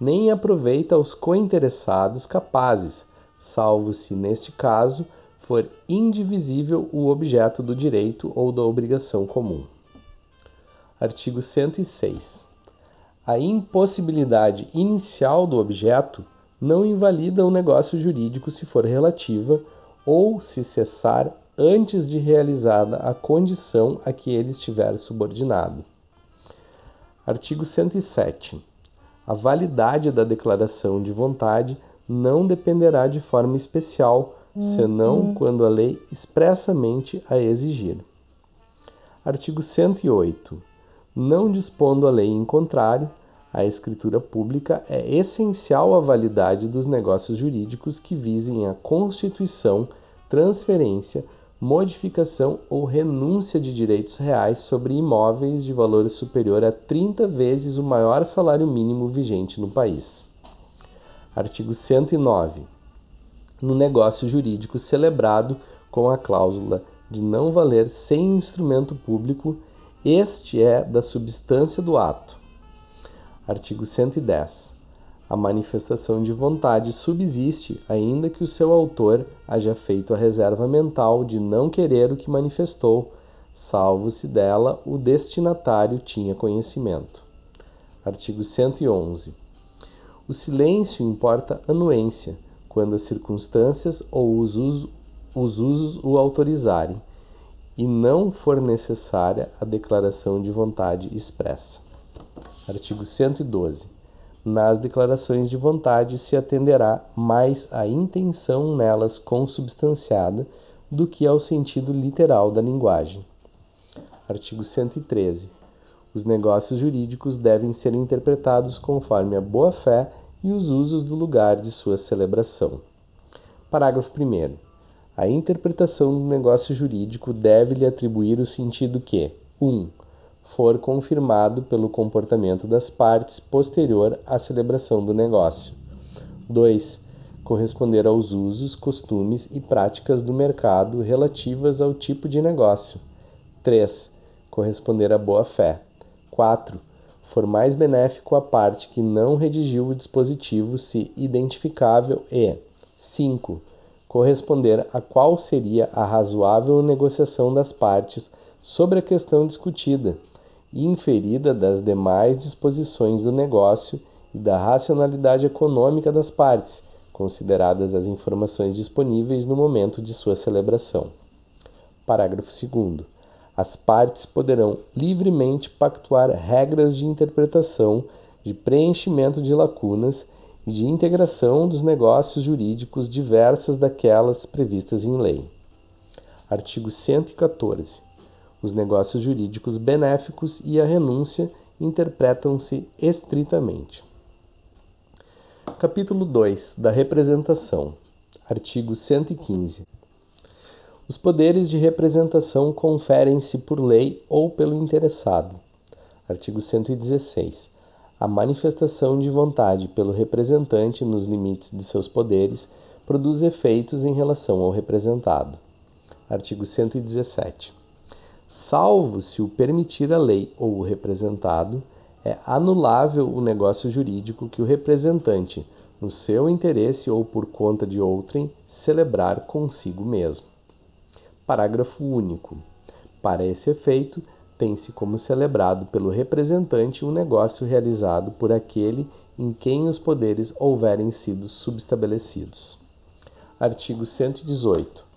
nem aproveita aos cointeressados capazes, salvo se, neste caso, for indivisível o objeto do direito ou da obrigação comum. Artigo 106. A impossibilidade inicial do objeto não invalida o negócio jurídico se for relativa ou se cessar antes de realizada a condição a que ele estiver subordinado. Artigo 107. A validade da declaração de vontade não dependerá de forma especial, senão uhum. quando a lei expressamente a exigir. Artigo 108. Não dispondo a lei em contrário, a escritura pública é essencial à validade dos negócios jurídicos que visem a constituição, transferência, modificação ou renúncia de direitos reais sobre imóveis de valor superior a 30 vezes o maior salário mínimo vigente no país. Artigo 109. No negócio jurídico celebrado com a cláusula de não valer sem instrumento público, este é da substância do ato. Artigo 110. A manifestação de vontade subsiste ainda que o seu autor haja feito a reserva mental de não querer o que manifestou, salvo se dela o destinatário tinha conhecimento. Artigo 111. O silêncio importa anuência, quando as circunstâncias ou os usos, os usos o autorizarem e não for necessária a declaração de vontade expressa. Artigo 112. Nas declarações de vontade se atenderá mais à intenção nelas consubstanciada do que ao sentido literal da linguagem. Artigo 113. Os negócios jurídicos devem ser interpretados conforme a boa-fé e os usos do lugar de sua celebração. Parágrafo 1. A interpretação do negócio jurídico deve-lhe atribuir o sentido que 1. Um, for confirmado pelo comportamento das partes posterior à celebração do negócio. 2. Corresponder aos usos, costumes e práticas do mercado relativas ao tipo de negócio. 3. Corresponder à boa-fé. 4. For mais benéfico à parte que não redigiu o dispositivo se identificável e 5. Corresponder a qual seria a razoável negociação das partes sobre a questão discutida e inferida das demais disposições do negócio e da racionalidade econômica das partes, consideradas as informações disponíveis no momento de sua celebração. Parágrafo 2. As partes poderão livremente pactuar regras de interpretação, de preenchimento de lacunas e de integração dos negócios jurídicos diversas daquelas previstas em lei. Artigo 114. Os negócios jurídicos benéficos e a renúncia interpretam-se estritamente. Capítulo 2 da Representação. Artigo 115. Os poderes de representação conferem-se por lei ou pelo interessado. Artigo 116. A manifestação de vontade pelo representante nos limites de seus poderes produz efeitos em relação ao representado. Artigo 117. Salvo se o permitir a lei ou o representado, é anulável o negócio jurídico que o representante, no seu interesse ou por conta de outrem, celebrar consigo mesmo. Parágrafo único. Para esse efeito, tem-se como celebrado pelo representante um negócio realizado por aquele em quem os poderes houverem sido subestabelecidos. Artigo 118.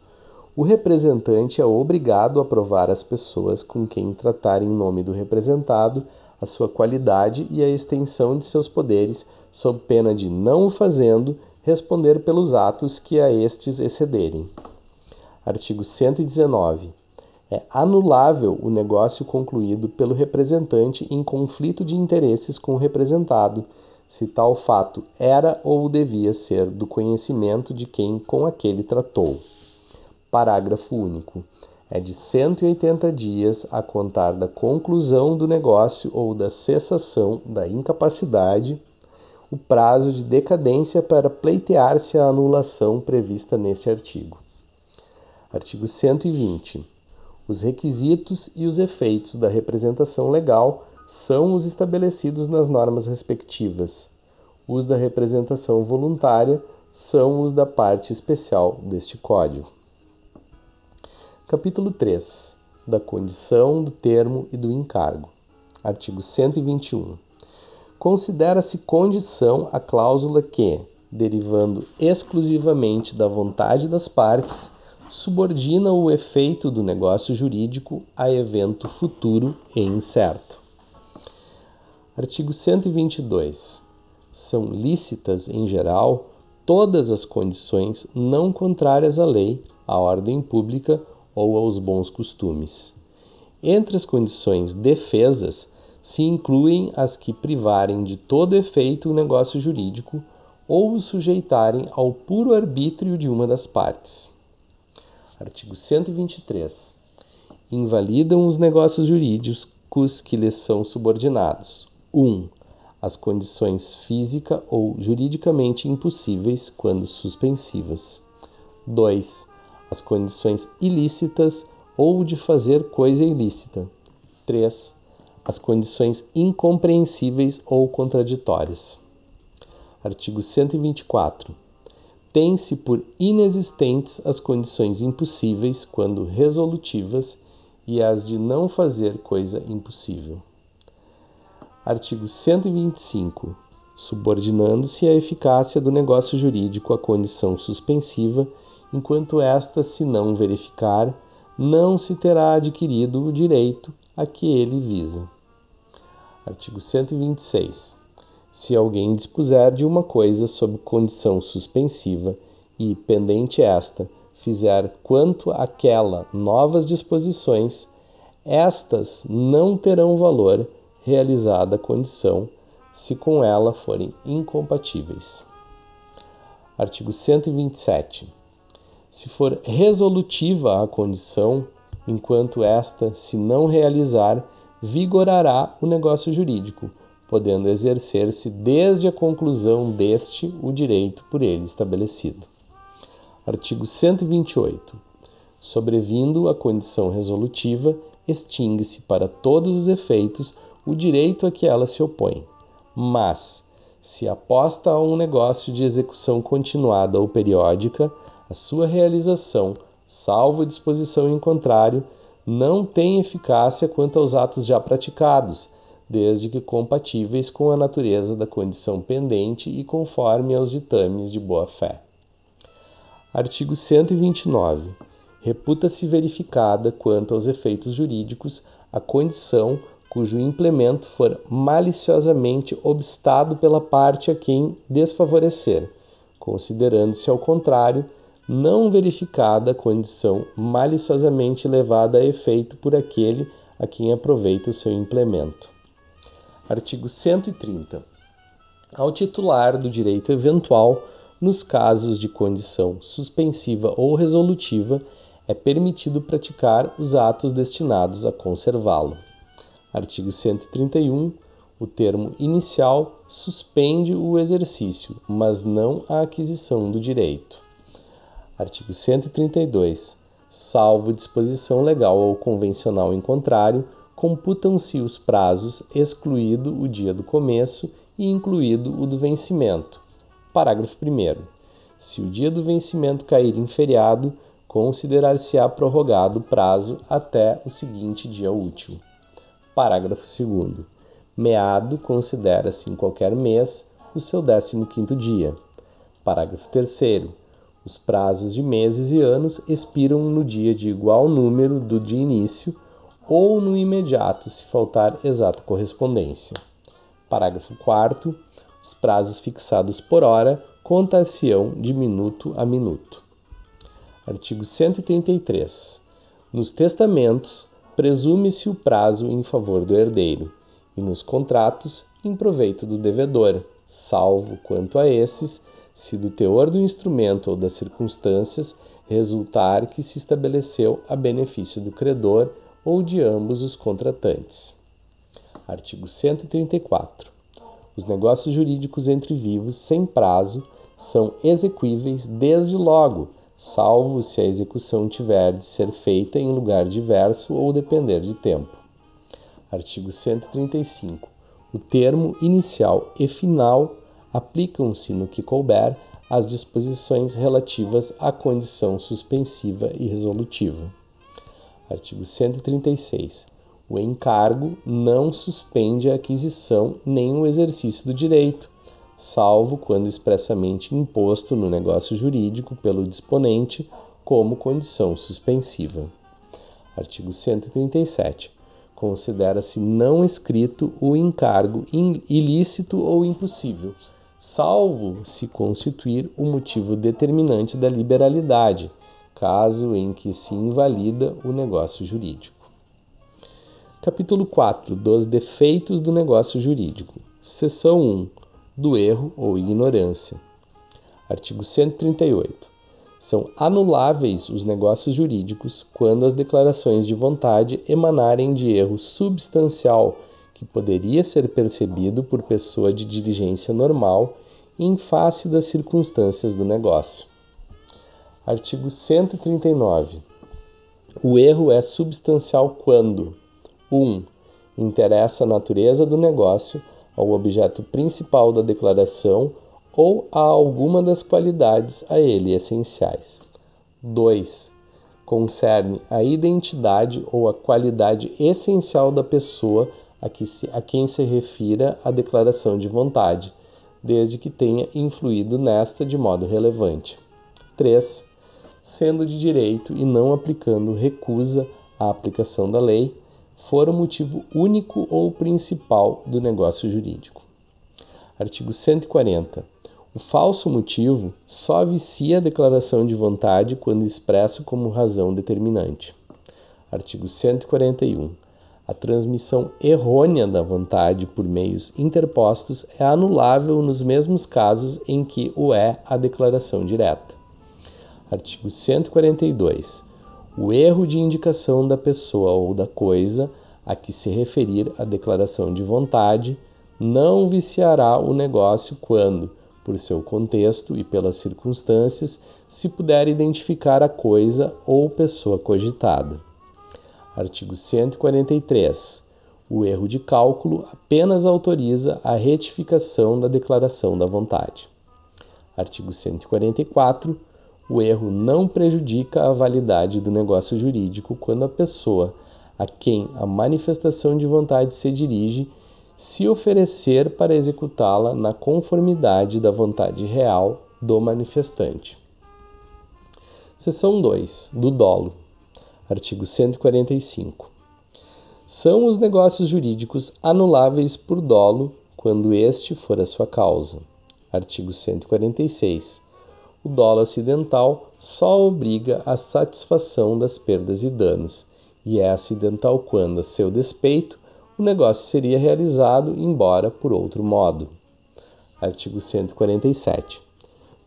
O representante é obrigado a provar às pessoas com quem tratar em nome do representado a sua qualidade e a extensão de seus poderes, sob pena de, não o fazendo, responder pelos atos que a estes excederem. Artigo 119. É anulável o negócio concluído pelo representante em conflito de interesses com o representado, se tal fato era ou devia ser do conhecimento de quem com aquele tratou. Parágrafo único é de 180 dias a contar da conclusão do negócio ou da cessação da incapacidade, o prazo de decadência para pleitear-se a anulação prevista neste artigo. Artigo 120. Os requisitos e os efeitos da representação legal são os estabelecidos nas normas respectivas. Os da representação voluntária são os da parte especial deste Código. Capítulo 3 da condição, do termo e do encargo. Artigo 121. Considera-se condição a cláusula que, derivando exclusivamente da vontade das partes, subordina o efeito do negócio jurídico a evento futuro e incerto. Artigo 122. São lícitas, em geral, todas as condições não contrárias à lei, à ordem pública ou aos bons costumes. Entre as condições defesas se incluem as que privarem de todo efeito o negócio jurídico ou o sujeitarem ao puro arbítrio de uma das partes. Artigo 123. Invalidam os negócios jurídicos que lhes são subordinados. 1. Um, as condições física ou juridicamente impossíveis quando suspensivas. 2 as condições ilícitas ou de fazer coisa ilícita. 3. As condições incompreensíveis ou contraditórias. Artigo 124. Tem-se por inexistentes as condições impossíveis quando resolutivas e as de não fazer coisa impossível. Artigo 125. Subordinando-se a eficácia do negócio jurídico à condição suspensiva enquanto esta se não verificar, não se terá adquirido o direito a que ele visa. Artigo 126. Se alguém dispuser de uma coisa sob condição suspensiva e, pendente esta, fizer quanto àquela novas disposições, estas não terão valor realizada a condição se com ela forem incompatíveis. Artigo 127 se for resolutiva a condição, enquanto esta se não realizar, vigorará o negócio jurídico, podendo exercer-se desde a conclusão deste o direito por ele estabelecido. Artigo 128. Sobrevindo a condição resolutiva, extingue-se para todos os efeitos o direito a que ela se opõe. Mas, se aposta a um negócio de execução continuada ou periódica, a sua realização, salvo disposição em contrário, não tem eficácia quanto aos atos já praticados, desde que compatíveis com a natureza da condição pendente e conforme aos ditames de boa-fé. Artigo 129. Reputa-se verificada quanto aos efeitos jurídicos a condição cujo implemento for maliciosamente obstado pela parte a quem desfavorecer, considerando-se ao contrário não verificada condição maliciosamente levada a efeito por aquele a quem aproveita o seu implemento. Artigo 130. Ao titular do direito eventual, nos casos de condição suspensiva ou resolutiva, é permitido praticar os atos destinados a conservá-lo. Artigo 131. O termo inicial suspende o exercício, mas não a aquisição do direito. Artigo 132. Salvo disposição legal ou convencional em contrário, computam-se os prazos, excluído o dia do começo e incluído o do vencimento. Parágrafo 1. Se o dia do vencimento cair em feriado, considerar-se-á prorrogado o prazo até o seguinte dia útil. Parágrafo 2. Meado considera-se em qualquer mês o seu 15º dia. Parágrafo 3 os prazos de meses e anos expiram no dia de igual número do de início ou no imediato, se faltar exata correspondência. Parágrafo 4. Os prazos fixados por hora contar-se-ão de minuto a minuto. Artigo 133. Nos testamentos, presume-se o prazo em favor do herdeiro, e nos contratos, em proveito do devedor, salvo quanto a esses se do teor do instrumento ou das circunstâncias resultar que se estabeleceu a benefício do credor ou de ambos os contratantes. Artigo 134. Os negócios jurídicos entre vivos sem prazo são exequíveis desde logo, salvo se a execução tiver de ser feita em lugar diverso ou depender de tempo. Artigo 135. O termo inicial e final aplicam-se no que couber as disposições relativas à condição suspensiva e resolutiva. Artigo 136. O encargo não suspende a aquisição nem o exercício do direito, salvo quando expressamente imposto no negócio jurídico pelo disponente como condição suspensiva. Artigo 137 considera-se não escrito o encargo ilícito ou impossível, salvo se constituir o motivo determinante da liberalidade, caso em que se invalida o negócio jurídico. Capítulo 4 dos defeitos do negócio jurídico. Seção 1 do erro ou ignorância. Artigo 138. São anuláveis os negócios jurídicos quando as declarações de vontade emanarem de erro substancial que poderia ser percebido por pessoa de diligência normal em face das circunstâncias do negócio. Artigo 139. O erro é substancial quando 1. Um, interessa a natureza do negócio ao objeto principal da declaração ou a alguma das qualidades a ele essenciais. 2. Concerne a identidade ou a qualidade essencial da pessoa a, que se, a quem se refira a declaração de vontade, desde que tenha influído nesta de modo relevante. 3. Sendo de direito e não aplicando recusa à aplicação da lei, for o motivo único ou principal do negócio jurídico. Artigo 140. O falso motivo só vicia a declaração de vontade quando expresso como razão determinante. Artigo 141. A transmissão errônea da vontade por meios interpostos é anulável nos mesmos casos em que o é a declaração direta. Artigo 142. O erro de indicação da pessoa ou da coisa a que se referir a declaração de vontade não viciará o negócio quando, por seu contexto e pelas circunstâncias, se puder identificar a coisa ou pessoa cogitada. Artigo 143. O erro de cálculo apenas autoriza a retificação da declaração da vontade. Artigo 144. O erro não prejudica a validade do negócio jurídico quando a pessoa a quem a manifestação de vontade se dirige se oferecer para executá-la na conformidade da vontade real do manifestante. Seção 2. Do dolo. Artigo 145. São os negócios jurídicos anuláveis por dolo quando este for a sua causa. Artigo 146. O dolo acidental só obriga a satisfação das perdas e danos, e é acidental quando, a seu despeito, o negócio seria realizado, embora por outro modo. Artigo 147.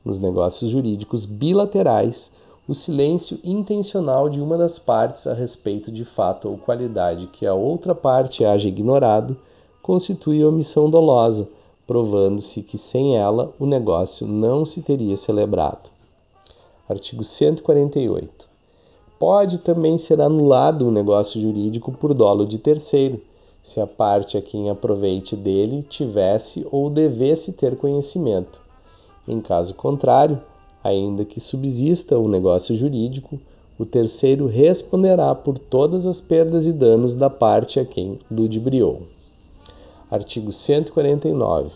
Nos negócios jurídicos bilaterais, o silêncio intencional de uma das partes a respeito de fato ou qualidade que a outra parte haja ignorado constitui omissão dolosa, provando-se que sem ela o negócio não se teria celebrado. Artigo 148. Pode também ser anulado o negócio jurídico por dolo de terceiro, se a parte a quem aproveite dele tivesse ou devesse ter conhecimento. Em caso contrário, ainda que subsista o negócio jurídico, o terceiro responderá por todas as perdas e danos da parte a quem ludibriou. Artigo 149.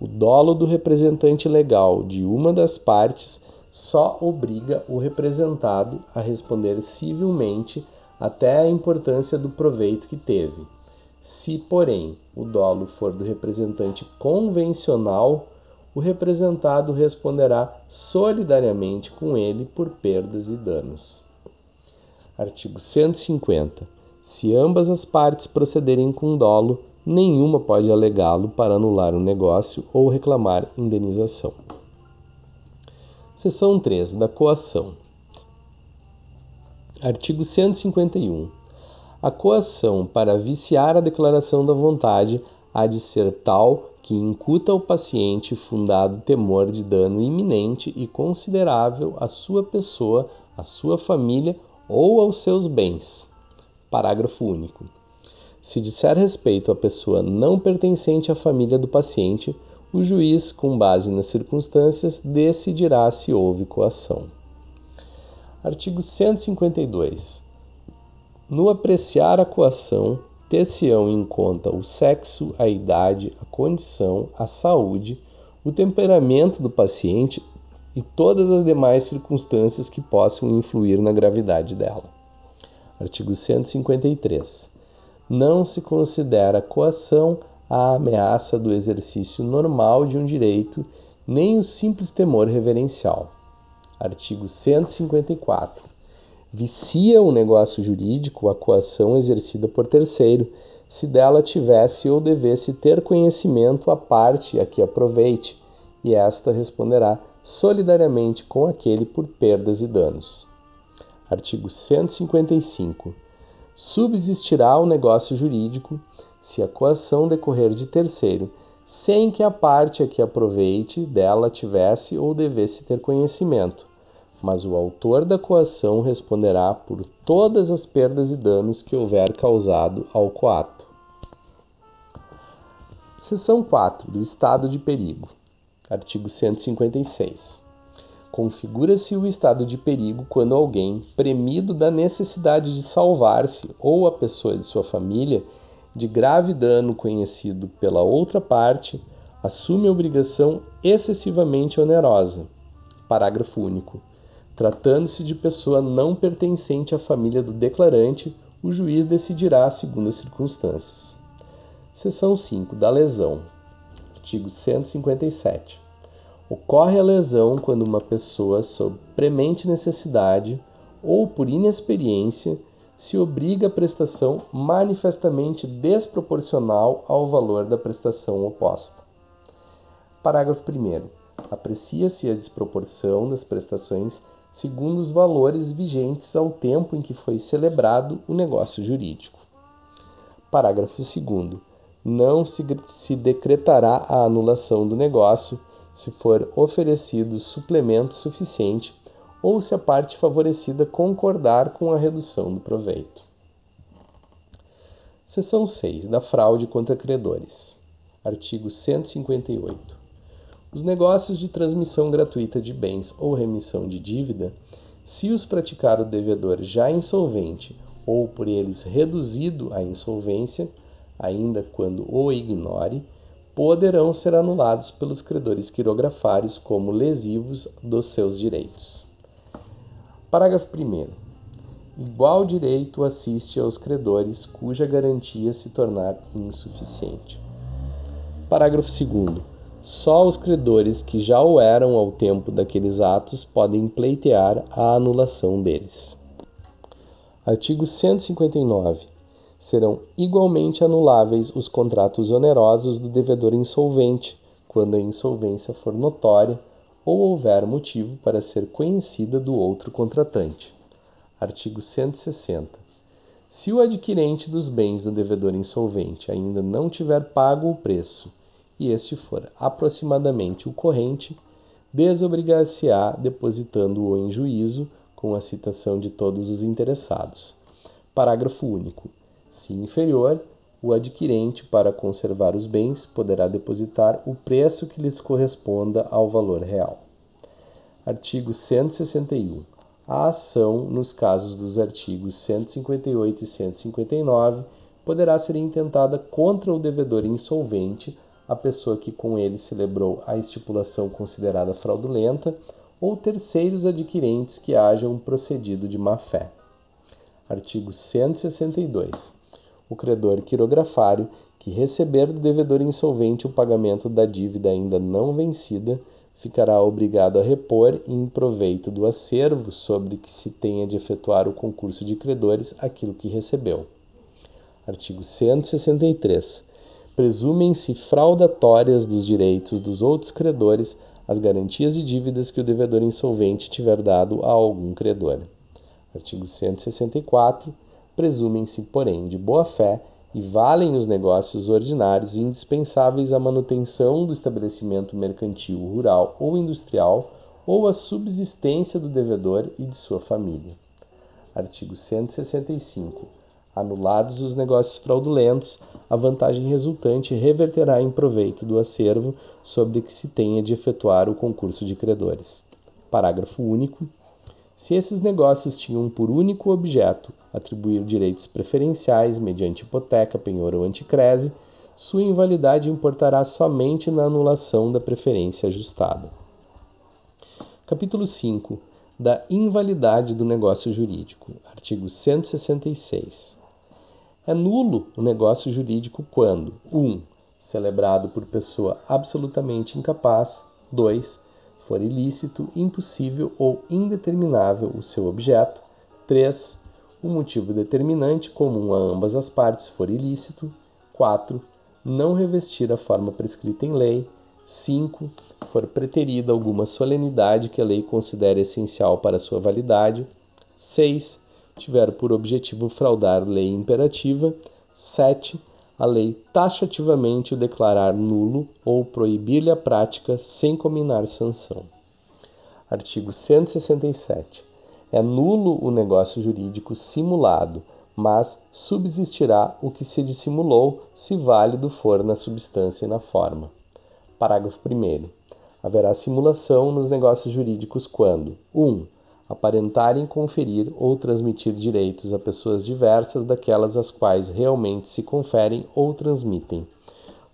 O dolo do representante legal de uma das partes só obriga o representado a responder civilmente até a importância do proveito que teve. Se, porém, o dolo for do representante convencional, o representado responderá solidariamente com ele por perdas e danos. Artigo 150. Se ambas as partes procederem com dolo, nenhuma pode alegá-lo para anular o negócio ou reclamar indenização. Seção 3. Da coação. Artigo 151. A coação para viciar a declaração da vontade há de ser tal que incuta ao paciente fundado temor de dano iminente e considerável à sua pessoa, à sua família ou aos seus bens. Parágrafo único. Se disser respeito à pessoa não pertencente à família do paciente, o juiz, com base nas circunstâncias, decidirá se houve coação. Artigo 152. No apreciar a coação, ter-se-ão em conta o sexo, a idade, a condição, a saúde, o temperamento do paciente e todas as demais circunstâncias que possam influir na gravidade dela. Artigo 153. Não se considera coação a ameaça do exercício normal de um direito, nem o simples temor reverencial. Artigo 154 vicia o negócio jurídico a coação exercida por terceiro, se dela tivesse ou devesse ter conhecimento a parte a que aproveite, e esta responderá solidariamente com aquele por perdas e danos. Artigo 155. Subsistirá o negócio jurídico se a coação decorrer de terceiro, sem que a parte a que aproveite dela tivesse ou devesse ter conhecimento, mas o autor da coação responderá por todas as perdas e danos que houver causado ao coato. Seção 4 do estado de perigo. Artigo 156. Configura-se o estado de perigo quando alguém, premido da necessidade de salvar-se ou a pessoa de sua família de grave dano conhecido pela outra parte, assume obrigação excessivamente onerosa. Parágrafo único Tratando-se de pessoa não pertencente à família do declarante, o juiz decidirá segundo as circunstâncias. Seção 5 da lesão. Artigo 157. Ocorre a lesão quando uma pessoa, sob premente necessidade ou por inexperiência, se obriga à prestação manifestamente desproporcional ao valor da prestação oposta. Parágrafo 1. Aprecia-se a desproporção das prestações segundo os valores vigentes ao tempo em que foi celebrado o negócio jurídico. Parágrafo 2. Não se, decretará a anulação do negócio se for oferecido suplemento suficiente ou se a parte favorecida concordar com a redução do proveito. Seção 6. Da fraude contra credores. Artigo 158. Os negócios de transmissão gratuita de bens ou remissão de dívida, se os praticar o devedor já insolvente ou por eles reduzido à insolvência, ainda quando o ignore, poderão ser anulados pelos credores quirografários como lesivos dos seus direitos. Parágrafo 1. Igual direito assiste aos credores cuja garantia se tornar insuficiente. Parágrafo 2. Só os credores que já o eram ao tempo daqueles atos podem pleitear a anulação deles. Artigo 159 serão igualmente anuláveis os contratos onerosos do devedor insolvente, quando a insolvência for notória ou houver motivo para ser conhecida do outro contratante. Artigo 160. Se o adquirente dos bens do devedor insolvente ainda não tiver pago o preço e este for aproximadamente o corrente, desobrigar-se-á depositando-o em juízo com a citação de todos os interessados. Parágrafo único. Se inferior, o adquirente, para conservar os bens, poderá depositar o preço que lhes corresponda ao valor real. Artigo 161. A ação, nos casos dos artigos 158 e 159, poderá ser intentada contra o devedor insolvente, a pessoa que com ele celebrou a estipulação considerada fraudulenta, ou terceiros adquirentes que hajam procedido de má fé. Artigo 162 o credor quirografário que receber do devedor insolvente o pagamento da dívida ainda não vencida ficará obrigado a repor em proveito do acervo sobre que se tenha de efetuar o concurso de credores aquilo que recebeu. Artigo 163. Presumem-se fraudatórias dos direitos dos outros credores as garantias de dívidas que o devedor insolvente tiver dado a algum credor. Artigo 164 presumem-se, porém, de boa fé e valem os negócios ordinários indispensáveis à manutenção do estabelecimento mercantil, rural ou industrial ou à subsistência do devedor e de sua família. Artigo 165. Anulados os negócios fraudulentos, a vantagem resultante reverterá em proveito do acervo sobre que se tenha de efetuar o concurso de credores. Parágrafo único. Se esses negócios tinham por único objeto atribuir direitos preferenciais mediante hipoteca, penhor ou anticrese, sua invalidade importará somente na anulação da preferência ajustada. Capítulo 5 da invalidade do negócio jurídico. Artigo 166. É nulo o negócio jurídico quando 1. Um, celebrado por pessoa absolutamente incapaz. 2 for ilícito, impossível ou indeterminável o seu objeto. 3. O motivo determinante comum a ambas as partes for ilícito. 4. Não revestir a forma prescrita em lei. 5. For preterida alguma solenidade que a lei considere essencial para sua validade. 6. Tiver por objetivo fraudar lei imperativa. 7 a lei taxativamente o declarar nulo ou proibir-lhe a prática sem combinar sanção. Artigo 167. É nulo o negócio jurídico simulado, mas subsistirá o que se dissimulou, se válido for na substância e na forma. Parágrafo 1. Haverá simulação nos negócios jurídicos quando 1. Um, aparentarem conferir ou transmitir direitos a pessoas diversas daquelas às quais realmente se conferem ou transmitem.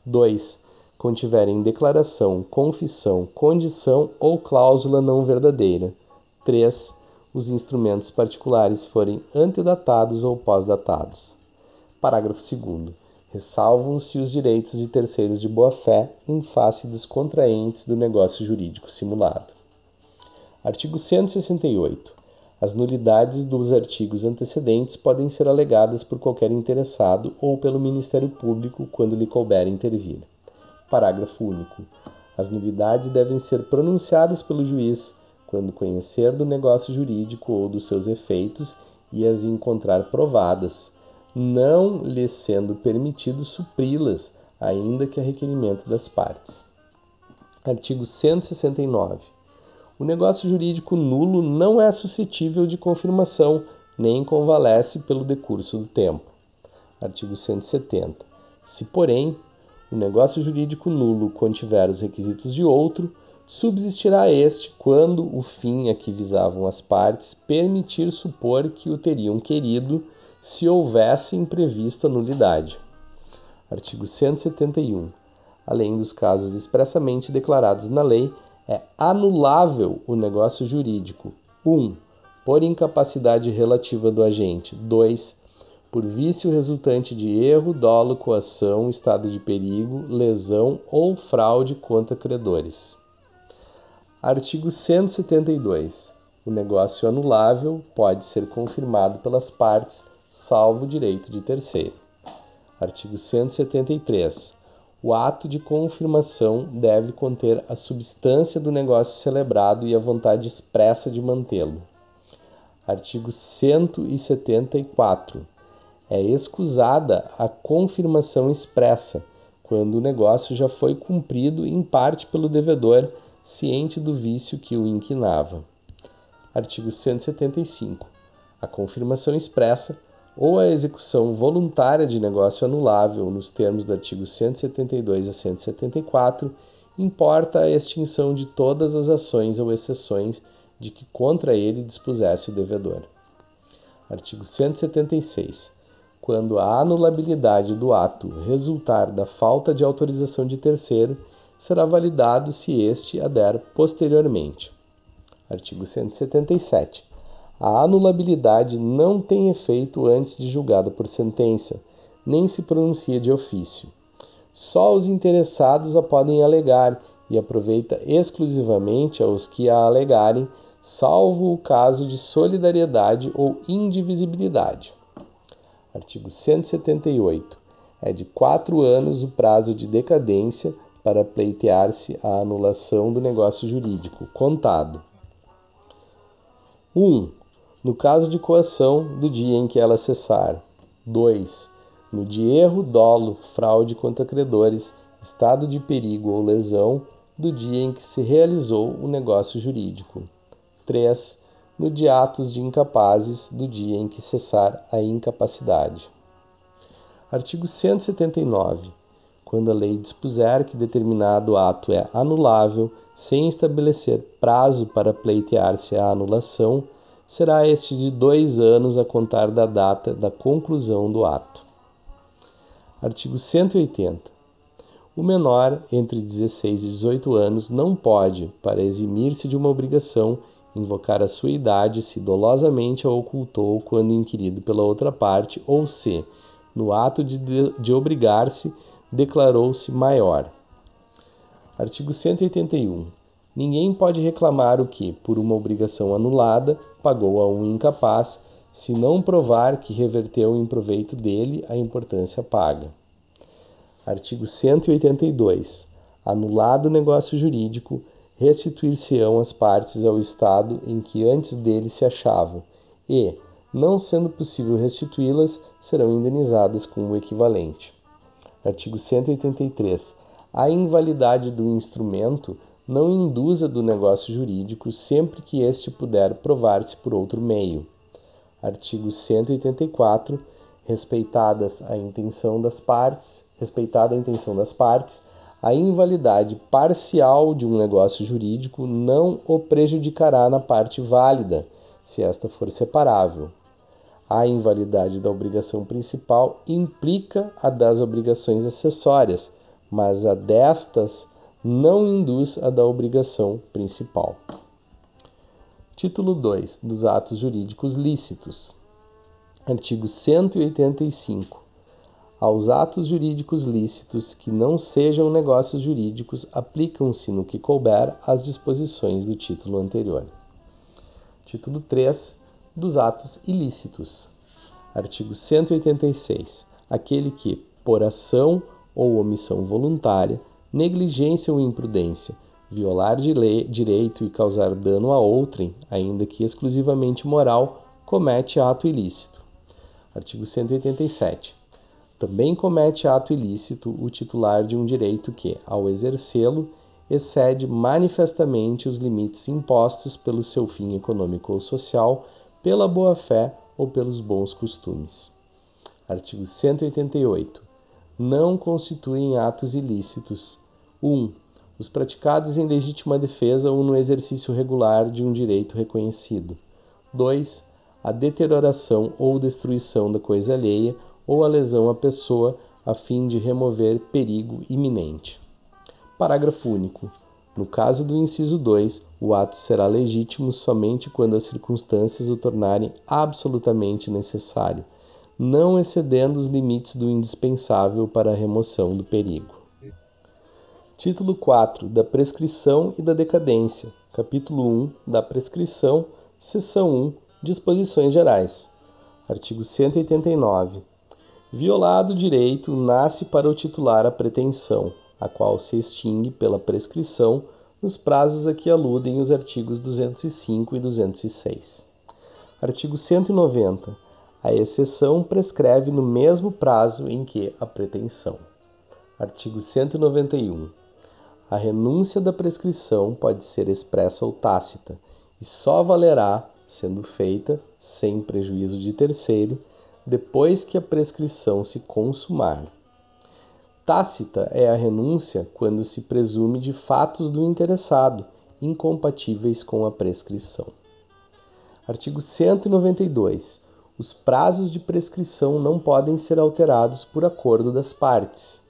2. Contiverem declaração, confissão, condição ou cláusula não verdadeira. 3. Os instrumentos particulares forem antedatados ou pós-datados. Parágrafo 2. Ressalvam-se os direitos de terceiros de boa-fé em face dos contraentes do negócio jurídico simulado. Artigo 168. As nulidades dos artigos antecedentes podem ser alegadas por qualquer interessado ou pelo Ministério Público quando lhe couber intervir. Parágrafo único. As nulidades devem ser pronunciadas pelo juiz quando conhecer do negócio jurídico ou dos seus efeitos e as encontrar provadas, não lhe sendo permitido supri-las, ainda que a requerimento das partes. Artigo 169. O negócio jurídico nulo não é suscetível de confirmação, nem convalesce pelo decurso do tempo. Artigo 170. Se, porém, o negócio jurídico nulo contiver os requisitos de outro, subsistirá este quando o fim a que visavam as partes permitir supor que o teriam querido se houvesse imprevisto a nulidade. Artigo 171. Além dos casos expressamente declarados na lei, é anulável o negócio jurídico. 1. Um, por incapacidade relativa do agente. 2. Por vício resultante de erro, dolo, coação, estado de perigo, lesão ou fraude contra credores. Artigo 172. O negócio anulável pode ser confirmado pelas partes, salvo direito de terceiro. Artigo 173. O ato de confirmação deve conter a substância do negócio celebrado e a vontade expressa de mantê-lo. Artigo 174. É excusada a confirmação expressa, quando o negócio já foi cumprido em parte pelo devedor ciente do vício que o inquinava. Artigo 175. A confirmação expressa ou a execução voluntária de negócio anulável nos termos do artigo 172 a 174 importa a extinção de todas as ações ou exceções de que contra ele dispusesse o devedor. Artigo 176. Quando a anulabilidade do ato resultar da falta de autorização de terceiro, será validado se este a der posteriormente. Artigo 177. A anulabilidade não tem efeito antes de julgada por sentença, nem se pronuncia de ofício. Só os interessados a podem alegar e aproveita exclusivamente aos que a alegarem, salvo o caso de solidariedade ou indivisibilidade. Artigo 178. É de quatro anos o prazo de decadência para pleitear-se a anulação do negócio jurídico, contado. 1. Um, no caso de coação, do dia em que ela cessar. 2. No de erro, dolo, fraude contra credores, estado de perigo ou lesão, do dia em que se realizou o negócio jurídico. 3. No de atos de incapazes, do dia em que cessar a incapacidade. Artigo 179 quando a lei dispuser que determinado ato é anulável, sem estabelecer prazo para pleitear-se a anulação, será este de dois anos a contar da data da conclusão do ato. Artigo 180. O menor entre 16 e 18 anos não pode, para eximir-se de uma obrigação, invocar a sua idade se dolosamente a ocultou quando inquirido pela outra parte ou se, no ato de, de obrigar-se, declarou-se maior. Artigo 181. Ninguém pode reclamar o que, por uma obrigação anulada, pagou a um incapaz, se não provar que reverteu em proveito dele a importância paga. Artigo 182. Anulado o negócio jurídico, restituir-se-ão as partes ao Estado em que antes dele se achavam, e, não sendo possível restituí-las, serão indenizadas com o equivalente. Artigo 183. A invalidade do instrumento não induza do negócio jurídico sempre que este puder provar-se por outro meio. Artigo 184. Respeitadas a intenção das partes, respeitada a intenção das partes, a invalidade parcial de um negócio jurídico não o prejudicará na parte válida, se esta for separável. A invalidade da obrigação principal implica a das obrigações acessórias, mas a destas não induz a da obrigação principal. Título 2 dos atos jurídicos lícitos. Artigo 185. Aos atos jurídicos lícitos que não sejam negócios jurídicos, aplicam-se no que couber as disposições do título anterior. Título 3 dos atos ilícitos. Artigo 186. Aquele que, por ação ou omissão voluntária, negligência ou imprudência, violar de direito e causar dano a outrem, ainda que exclusivamente moral, comete ato ilícito. Artigo 187. Também comete ato ilícito o titular de um direito que, ao exercê-lo, excede manifestamente os limites impostos pelo seu fim econômico ou social pela boa-fé ou pelos bons costumes. Artigo 188. Não constituem atos ilícitos: 1. Os praticados em legítima defesa ou no exercício regular de um direito reconhecido. 2. A deterioração ou destruição da coisa alheia ou a lesão à pessoa a fim de remover perigo iminente. Parágrafo único. No caso do inciso 2, o ato será legítimo somente quando as circunstâncias o tornarem absolutamente necessário, não excedendo os limites do indispensável para a remoção do perigo. Título 4 da Prescrição e da Decadência, Capítulo 1 da Prescrição, Seção 1 Disposições Gerais. Artigo 189. Violado o direito, nasce para o titular a pretensão, a qual se extingue pela prescrição nos prazos a que aludem os artigos 205 e 206. Artigo 190. A exceção prescreve no mesmo prazo em que a pretensão. Artigo 191. A renúncia da prescrição pode ser expressa ou tácita e só valerá, sendo feita, sem prejuízo de terceiro, depois que a prescrição se consumar. Tácita é a renúncia quando se presume de fatos do interessado incompatíveis com a prescrição. Artigo 192. Os prazos de prescrição não podem ser alterados por acordo das partes.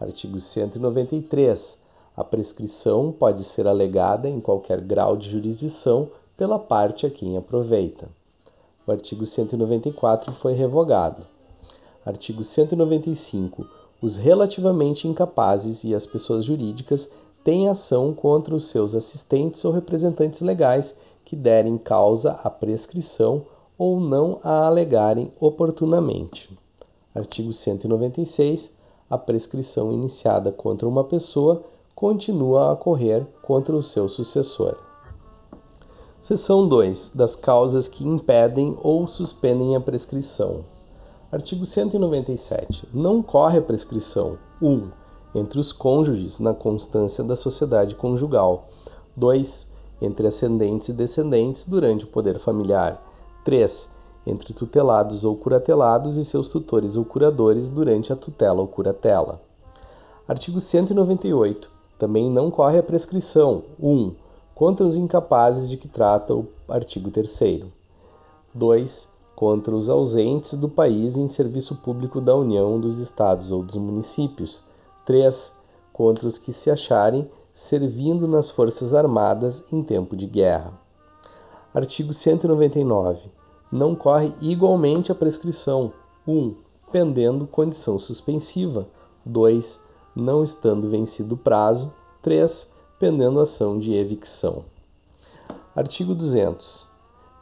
Artigo 193. A prescrição pode ser alegada em qualquer grau de jurisdição pela parte a quem aproveita o artigo 194 foi revogado. Artigo 195. Os relativamente incapazes e as pessoas jurídicas têm ação contra os seus assistentes ou representantes legais que derem causa à prescrição ou não a alegarem oportunamente. Artigo 196. A prescrição iniciada contra uma pessoa continua a correr contra o seu sucessor. Seção 2. Das causas que impedem ou suspendem a prescrição. Artigo 197. Não corre a prescrição: 1. Um, entre os cônjuges na constância da sociedade conjugal. 2. Entre ascendentes e descendentes durante o poder familiar. 3. Entre tutelados ou curatelados e seus tutores ou curadores durante a tutela ou curatela. Artigo 198. Também não corre a prescrição: 1. Um, contra os incapazes de que trata o artigo 3. 2. Contra os ausentes do país em serviço público da União, dos Estados ou dos municípios. 3. Contra os que se acharem servindo nas Forças Armadas em tempo de guerra. Artigo 199. Não corre igualmente a prescrição: 1. Pendendo condição suspensiva. 2. Não estando vencido o prazo. 3 pendendo ação de evicção. Artigo 200.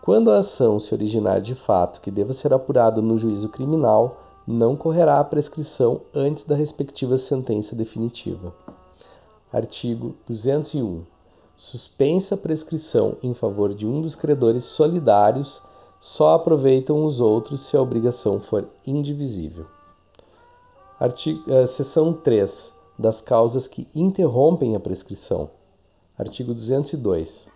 Quando a ação se originar de fato que deva ser apurado no juízo criminal, não correrá a prescrição antes da respectiva sentença definitiva. Artigo 201. Suspensa a prescrição em favor de um dos credores solidários, só aproveitam os outros se a obrigação for indivisível. Artigo, eh, seção 3 das causas que interrompem a prescrição. Artigo 202.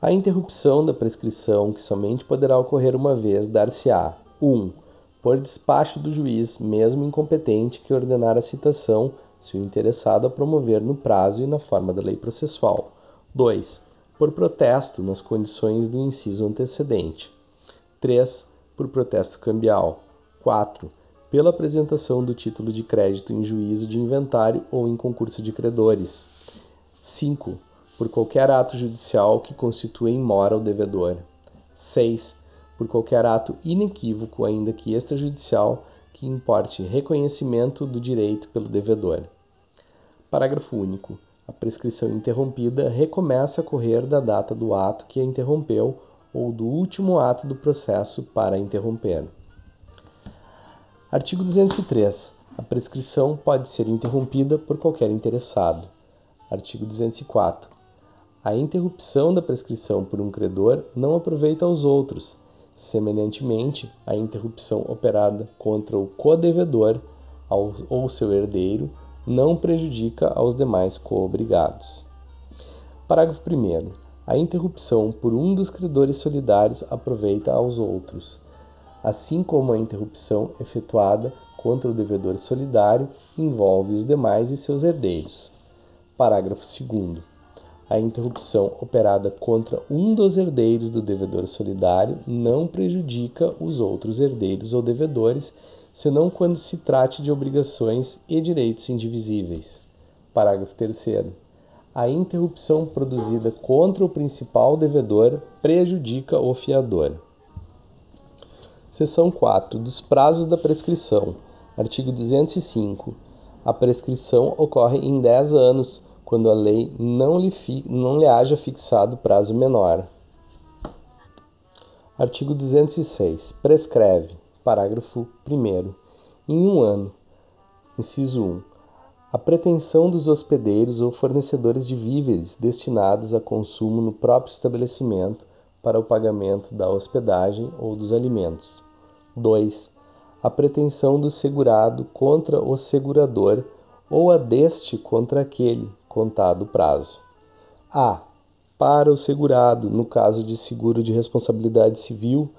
A interrupção da prescrição, que somente poderá ocorrer uma vez, dar-se-á 1. Um, por despacho do juiz, mesmo incompetente, que ordenar a citação, se o interessado a promover no prazo e na forma da lei processual. 2. Por protesto, nas condições do inciso antecedente. 3. Por protesto cambial. 4 pela apresentação do título de crédito em juízo de inventário ou em concurso de credores. 5. Por qualquer ato judicial que constitua em mora o devedor. 6. Por qualquer ato inequívoco, ainda que extrajudicial, que importe reconhecimento do direito pelo devedor. Parágrafo único. A prescrição interrompida recomeça a correr da data do ato que a interrompeu ou do último ato do processo para interromper. Artigo 203. A prescrição pode ser interrompida por qualquer interessado. Artigo 204. A interrupção da prescrição por um credor não aproveita aos outros. Semelhantemente, a interrupção operada contra o codevedor ou seu herdeiro não prejudica aos demais coobrigados. Parágrafo 1. A interrupção por um dos credores solidários aproveita aos outros assim como a interrupção efetuada contra o devedor solidário envolve os demais e seus herdeiros. Parágrafo 2. A interrupção operada contra um dos herdeiros do devedor solidário não prejudica os outros herdeiros ou devedores, senão quando se trate de obrigações e direitos indivisíveis. Parágrafo 3. A interrupção produzida contra o principal devedor prejudica o fiador. Seção 4. Dos prazos da prescrição. Artigo 205. A prescrição ocorre em 10 anos, quando a lei não lhe, fi, não lhe haja fixado prazo menor. Artigo 206. Prescreve. Parágrafo 1. Em um ano. Inciso 1. A pretensão dos hospedeiros ou fornecedores de víveres destinados a consumo no próprio estabelecimento para o pagamento da hospedagem ou dos alimentos. 2. A pretensão do segurado contra o segurador ou a deste contra aquele, contado o prazo. A. Para o segurado, no caso de seguro de responsabilidade civil,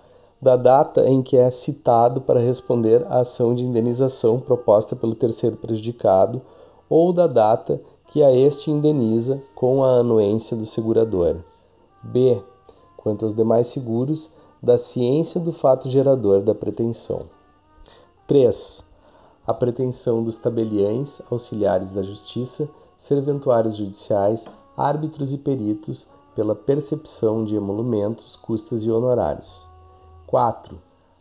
da data em que é citado para responder à ação de indenização proposta pelo terceiro prejudicado ou da data que a este indeniza com a anuência do segurador. B quanto aos demais seguros, da ciência do fato gerador da pretensão. 3. A pretensão dos tabeliães, auxiliares da justiça, serventuários judiciais, árbitros e peritos pela percepção de emolumentos, custas e honorários. 4.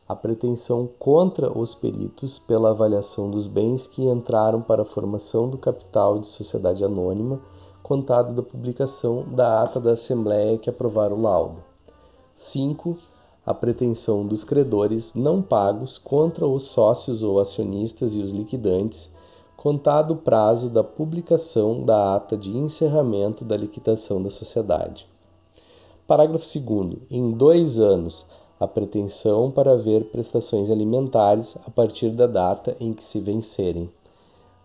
A pretensão contra os peritos pela avaliação dos bens que entraram para a formação do capital de sociedade anônima, contado da publicação da ata da Assembleia que aprovar o laudo. 5. A pretensão dos credores não pagos contra os sócios ou acionistas e os liquidantes, contado o prazo da publicação da ata de encerramento da liquidação da sociedade. Parágrafo 2. Em dois anos, a pretensão para haver prestações alimentares a partir da data em que se vencerem.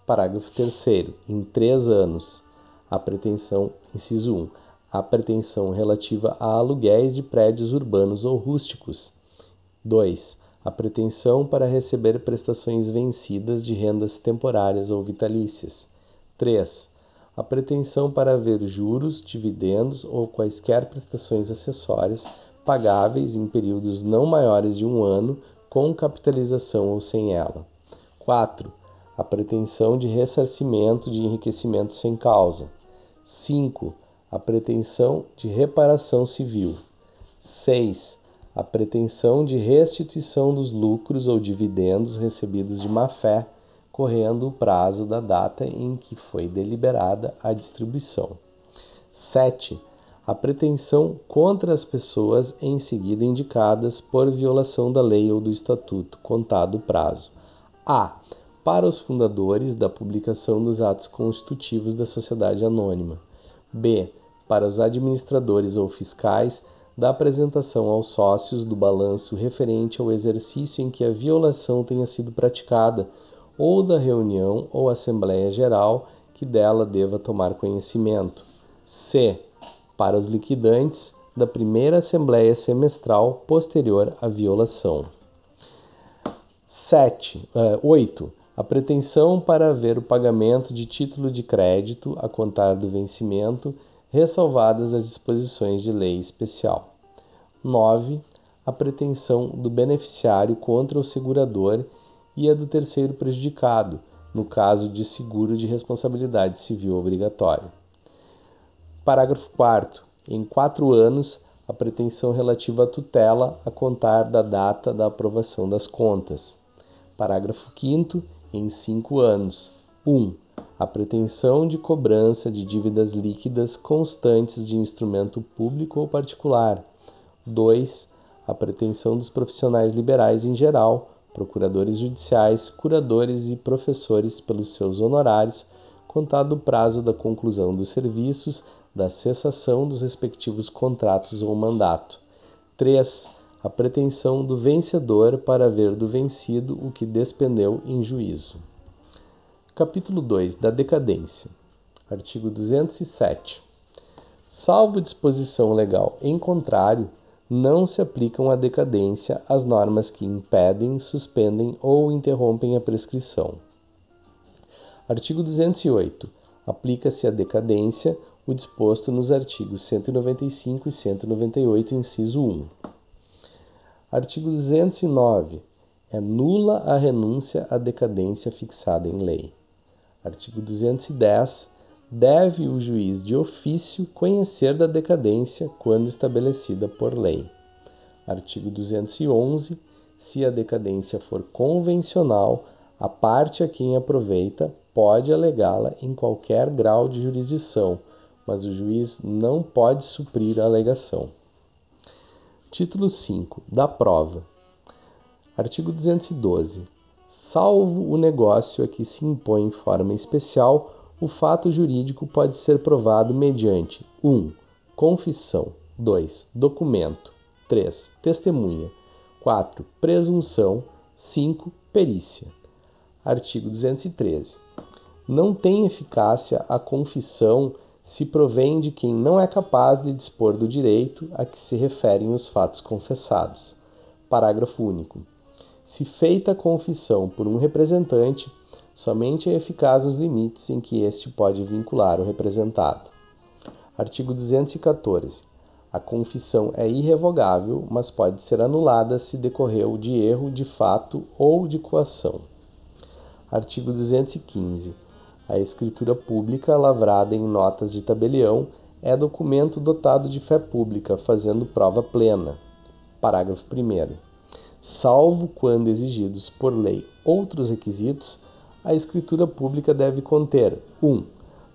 Parágrafo 3. Em três anos, a pretensão, inciso 1 a pretensão relativa a aluguéis de prédios urbanos ou rústicos. 2. A pretensão para receber prestações vencidas de rendas temporárias ou vitalícias. 3. A pretensão para haver juros, dividendos ou quaisquer prestações acessórias pagáveis em períodos não maiores de um ano, com capitalização ou sem ela. 4. A pretensão de ressarcimento de enriquecimento sem causa. 5 a pretensão de reparação civil. 6. A pretensão de restituição dos lucros ou dividendos recebidos de má-fé, correndo o prazo da data em que foi deliberada a distribuição. 7. A pretensão contra as pessoas em seguida indicadas por violação da lei ou do estatuto, contado o prazo. A. Para os fundadores da publicação dos atos constitutivos da sociedade anônima. B. Para os administradores ou fiscais, da apresentação aos sócios do balanço referente ao exercício em que a violação tenha sido praticada, ou da reunião ou assembleia geral que dela deva tomar conhecimento. C. Para os liquidantes, da primeira assembleia semestral posterior à violação. 7. Uh, 8 a pretensão para haver o pagamento de título de crédito a contar do vencimento, ressalvadas as disposições de lei especial. 9. A pretensão do beneficiário contra o segurador e a do terceiro prejudicado, no caso de seguro de responsabilidade civil obrigatória. Parágrafo 4. Em quatro anos, a pretensão relativa à tutela a contar da data da aprovação das contas. Parágrafo 5 em cinco anos. 1. Um, a pretensão de cobrança de dívidas líquidas constantes de instrumento público ou particular. 2. A pretensão dos profissionais liberais em geral, procuradores judiciais, curadores e professores pelos seus honorários, contado o prazo da conclusão dos serviços, da cessação dos respectivos contratos ou mandato. 3 a pretensão do vencedor para ver do vencido o que despendeu em juízo. Capítulo 2 da decadência. Artigo 207. Salvo disposição legal em contrário, não se aplicam à decadência as normas que impedem, suspendem ou interrompem a prescrição. Artigo 208. Aplica-se à decadência o disposto nos artigos 195 e 198, inciso 1. Artigo 209. É nula a renúncia à decadência fixada em lei. Artigo 210 deve o juiz de ofício conhecer da decadência quando estabelecida por lei. Artigo 211. Se a decadência for convencional, a parte a quem aproveita pode alegá-la em qualquer grau de jurisdição, mas o juiz não pode suprir a alegação. Título 5. Da prova. Artigo 212. Salvo o negócio a que se impõe forma especial o fato jurídico pode ser provado mediante 1. Um, confissão. 2. Documento. 3. Testemunha. 4. Presunção. 5. Perícia. Artigo 213. Não tem eficácia a confissão se provém de quem não é capaz de dispor do direito a que se referem os fatos confessados. Parágrafo único. Se feita a confissão por um representante, Somente é eficaz nos limites em que este pode vincular o representado. Artigo 214. A confissão é irrevogável, mas pode ser anulada se decorreu de erro de fato ou de coação. Artigo 215. A escritura pública lavrada em notas de tabelião é documento dotado de fé pública, fazendo prova plena. Parágrafo 1. Salvo quando exigidos por lei outros requisitos, a escritura pública deve conter 1. Um,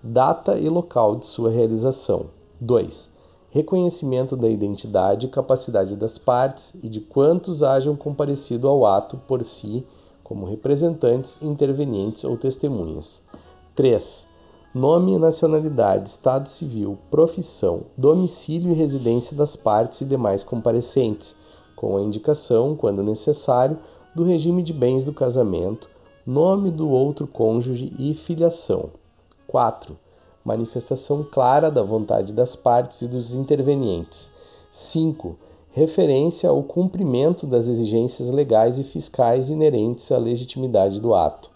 data e local de sua realização. 2. Reconhecimento da identidade e capacidade das partes e de quantos hajam comparecido ao ato por si como representantes, intervenientes ou testemunhas. 3. Nome, nacionalidade, estado civil, profissão, domicílio e residência das partes e demais comparecentes, com a indicação, quando necessário, do regime de bens do casamento, nome do outro cônjuge e filiação. 4. Manifestação clara da vontade das partes e dos intervenientes. 5. Referência ao cumprimento das exigências legais e fiscais inerentes à legitimidade do ato.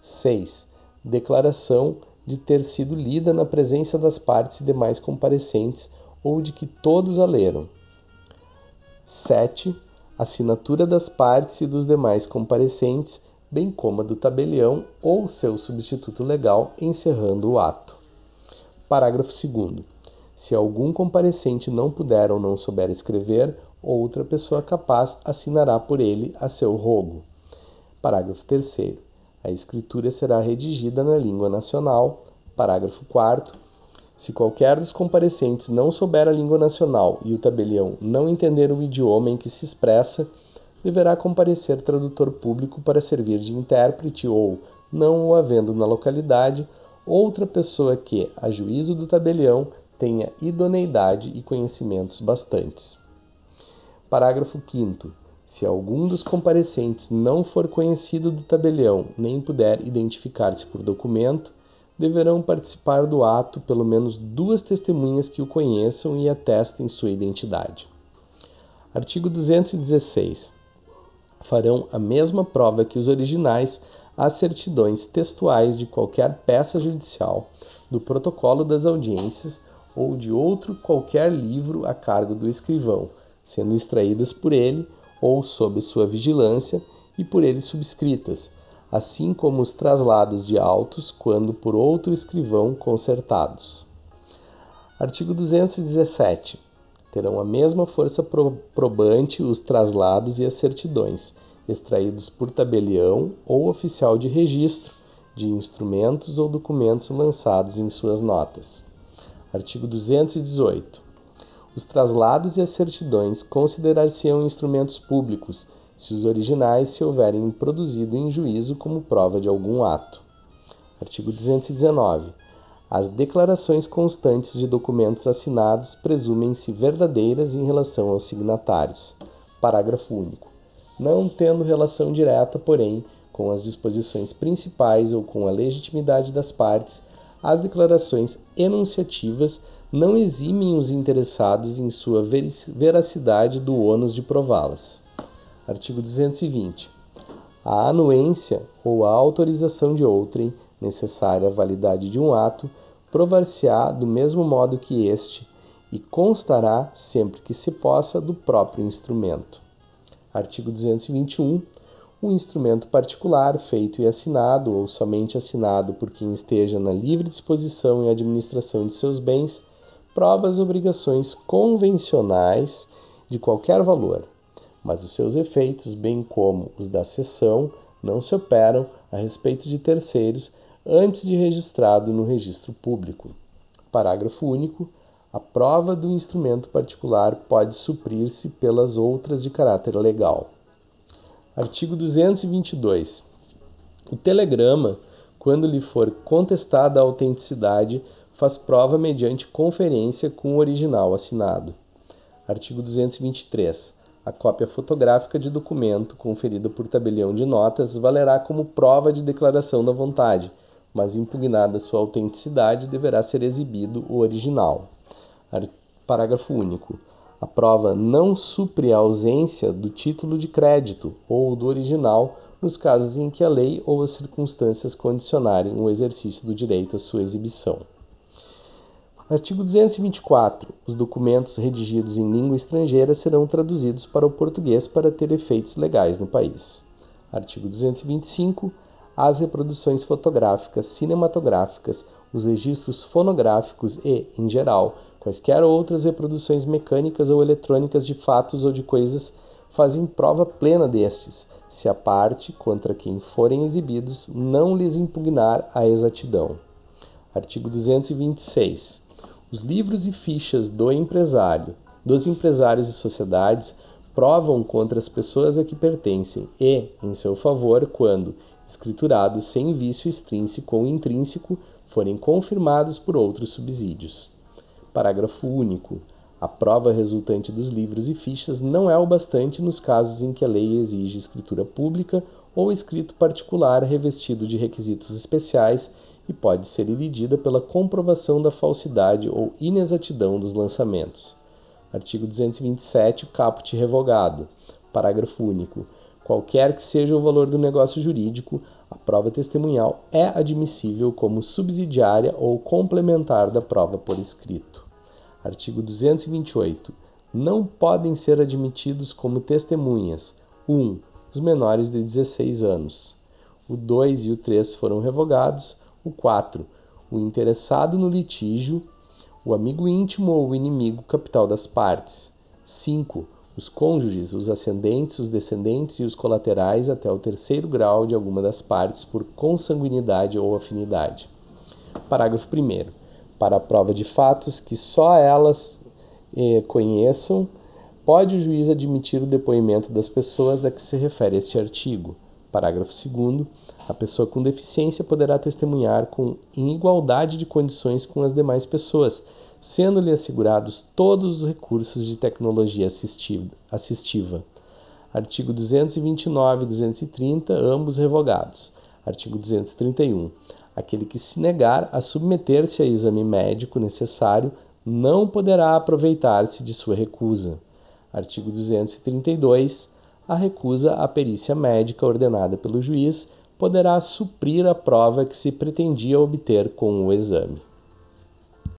6. Declaração de ter sido lida na presença das partes e demais comparecentes ou de que todos a leram. 7. Assinatura das partes e dos demais comparecentes bem como a do tabelião ou seu substituto legal, encerrando o ato. Parágrafo 2. Se algum comparecente não puder ou não souber escrever, outra pessoa capaz assinará por ele a seu rogo. Parágrafo 3. A escritura será redigida na língua nacional. Parágrafo 4. Se qualquer dos comparecentes não souber a língua nacional e o tabelião não entender o idioma em que se expressa, deverá comparecer tradutor público para servir de intérprete ou, não o havendo na localidade, outra pessoa que, a juízo do tabelião, tenha idoneidade e conhecimentos bastantes. Parágrafo 5 Se algum dos comparecentes não for conhecido do tabelião, nem puder identificar-se por documento, deverão participar do ato pelo menos duas testemunhas que o conheçam e atestem sua identidade. Artigo 216 farão a mesma prova que os originais às certidões textuais de qualquer peça judicial, do protocolo das audiências ou de outro qualquer livro a cargo do escrivão, sendo extraídas por ele ou sob sua vigilância e por ele subscritas, assim como os traslados de autos quando por outro escrivão consertados. Artigo 217 terão a mesma força probante os traslados e as certidões, extraídos por tabelião ou oficial de registro de instrumentos ou documentos lançados em suas notas. Artigo 218. Os traslados e as certidões considerar-se-ão instrumentos públicos se os originais se houverem produzido em juízo como prova de algum ato. Artigo 219. As declarações constantes de documentos assinados presumem-se verdadeiras em relação aos signatários. Parágrafo único. Não tendo relação direta, porém, com as disposições principais ou com a legitimidade das partes, as declarações enunciativas não eximem os interessados em sua veracidade do ônus de prová-las. Artigo 220. A anuência ou a autorização de outrem, necessária à validade de um ato, provar-se-á do mesmo modo que este e constará, sempre que se possa, do próprio instrumento. Artigo 221. O instrumento particular, feito e assinado, ou somente assinado por quem esteja na livre disposição e administração de seus bens, prova as obrigações convencionais de qualquer valor, mas os seus efeitos, bem como os da cessão, não se operam a respeito de terceiros antes de registrado no registro público. Parágrafo único. A prova do instrumento particular pode suprir-se pelas outras de caráter legal. Artigo 222. O telegrama, quando lhe for contestada a autenticidade, faz prova mediante conferência com o original assinado. Artigo 223. A cópia fotográfica de documento conferida por tabelião de notas valerá como prova de declaração da vontade, mas impugnada sua autenticidade, deverá ser exibido o original. Parágrafo único. A prova não supre a ausência do título de crédito ou do original nos casos em que a lei ou as circunstâncias condicionarem o exercício do direito à sua exibição. Artigo 224. Os documentos redigidos em língua estrangeira serão traduzidos para o português para ter efeitos legais no país. Artigo 225. As reproduções fotográficas, cinematográficas, os registros fonográficos e, em geral, quaisquer outras reproduções mecânicas ou eletrônicas de fatos ou de coisas fazem prova plena destes, se a parte contra quem forem exibidos não lhes impugnar a exatidão. Artigo 226. Os livros e fichas do empresário, dos empresários e sociedades provam contra as pessoas a que pertencem e, em seu favor, quando, escriturados sem vício extrínseco ou intrínseco, forem confirmados por outros subsídios. Parágrafo único. A prova resultante dos livros e fichas não é o bastante nos casos em que a lei exige escritura pública ou escrito particular revestido de requisitos especiais e pode ser iludida pela comprovação da falsidade ou inexatidão dos lançamentos. Artigo 227, caput revogado. Parágrafo único. Qualquer que seja o valor do negócio jurídico, a prova testemunhal é admissível como subsidiária ou complementar da prova por escrito. Artigo 228. Não podem ser admitidos como testemunhas: 1. Um, os menores de 16 anos. O 2 e o 3 foram revogados. O 4. O interessado no litígio, o amigo íntimo ou o inimigo capital das partes. 5. Os cônjuges, os ascendentes, os descendentes e os colaterais até o terceiro grau de alguma das partes por consanguinidade ou afinidade. Parágrafo 1. Para a prova de fatos que só elas eh, conheçam, pode o juiz admitir o depoimento das pessoas a que se refere este artigo. Parágrafo 2. A pessoa com deficiência poderá testemunhar com, em igualdade de condições com as demais pessoas, sendo-lhe assegurados todos os recursos de tecnologia assistiva. Artigo 229 e 230, ambos revogados. Artigo 231. Aquele que se negar a submeter-se a exame médico necessário não poderá aproveitar-se de sua recusa. Artigo 232. A recusa à perícia médica ordenada pelo juiz poderá suprir a prova que se pretendia obter com o exame.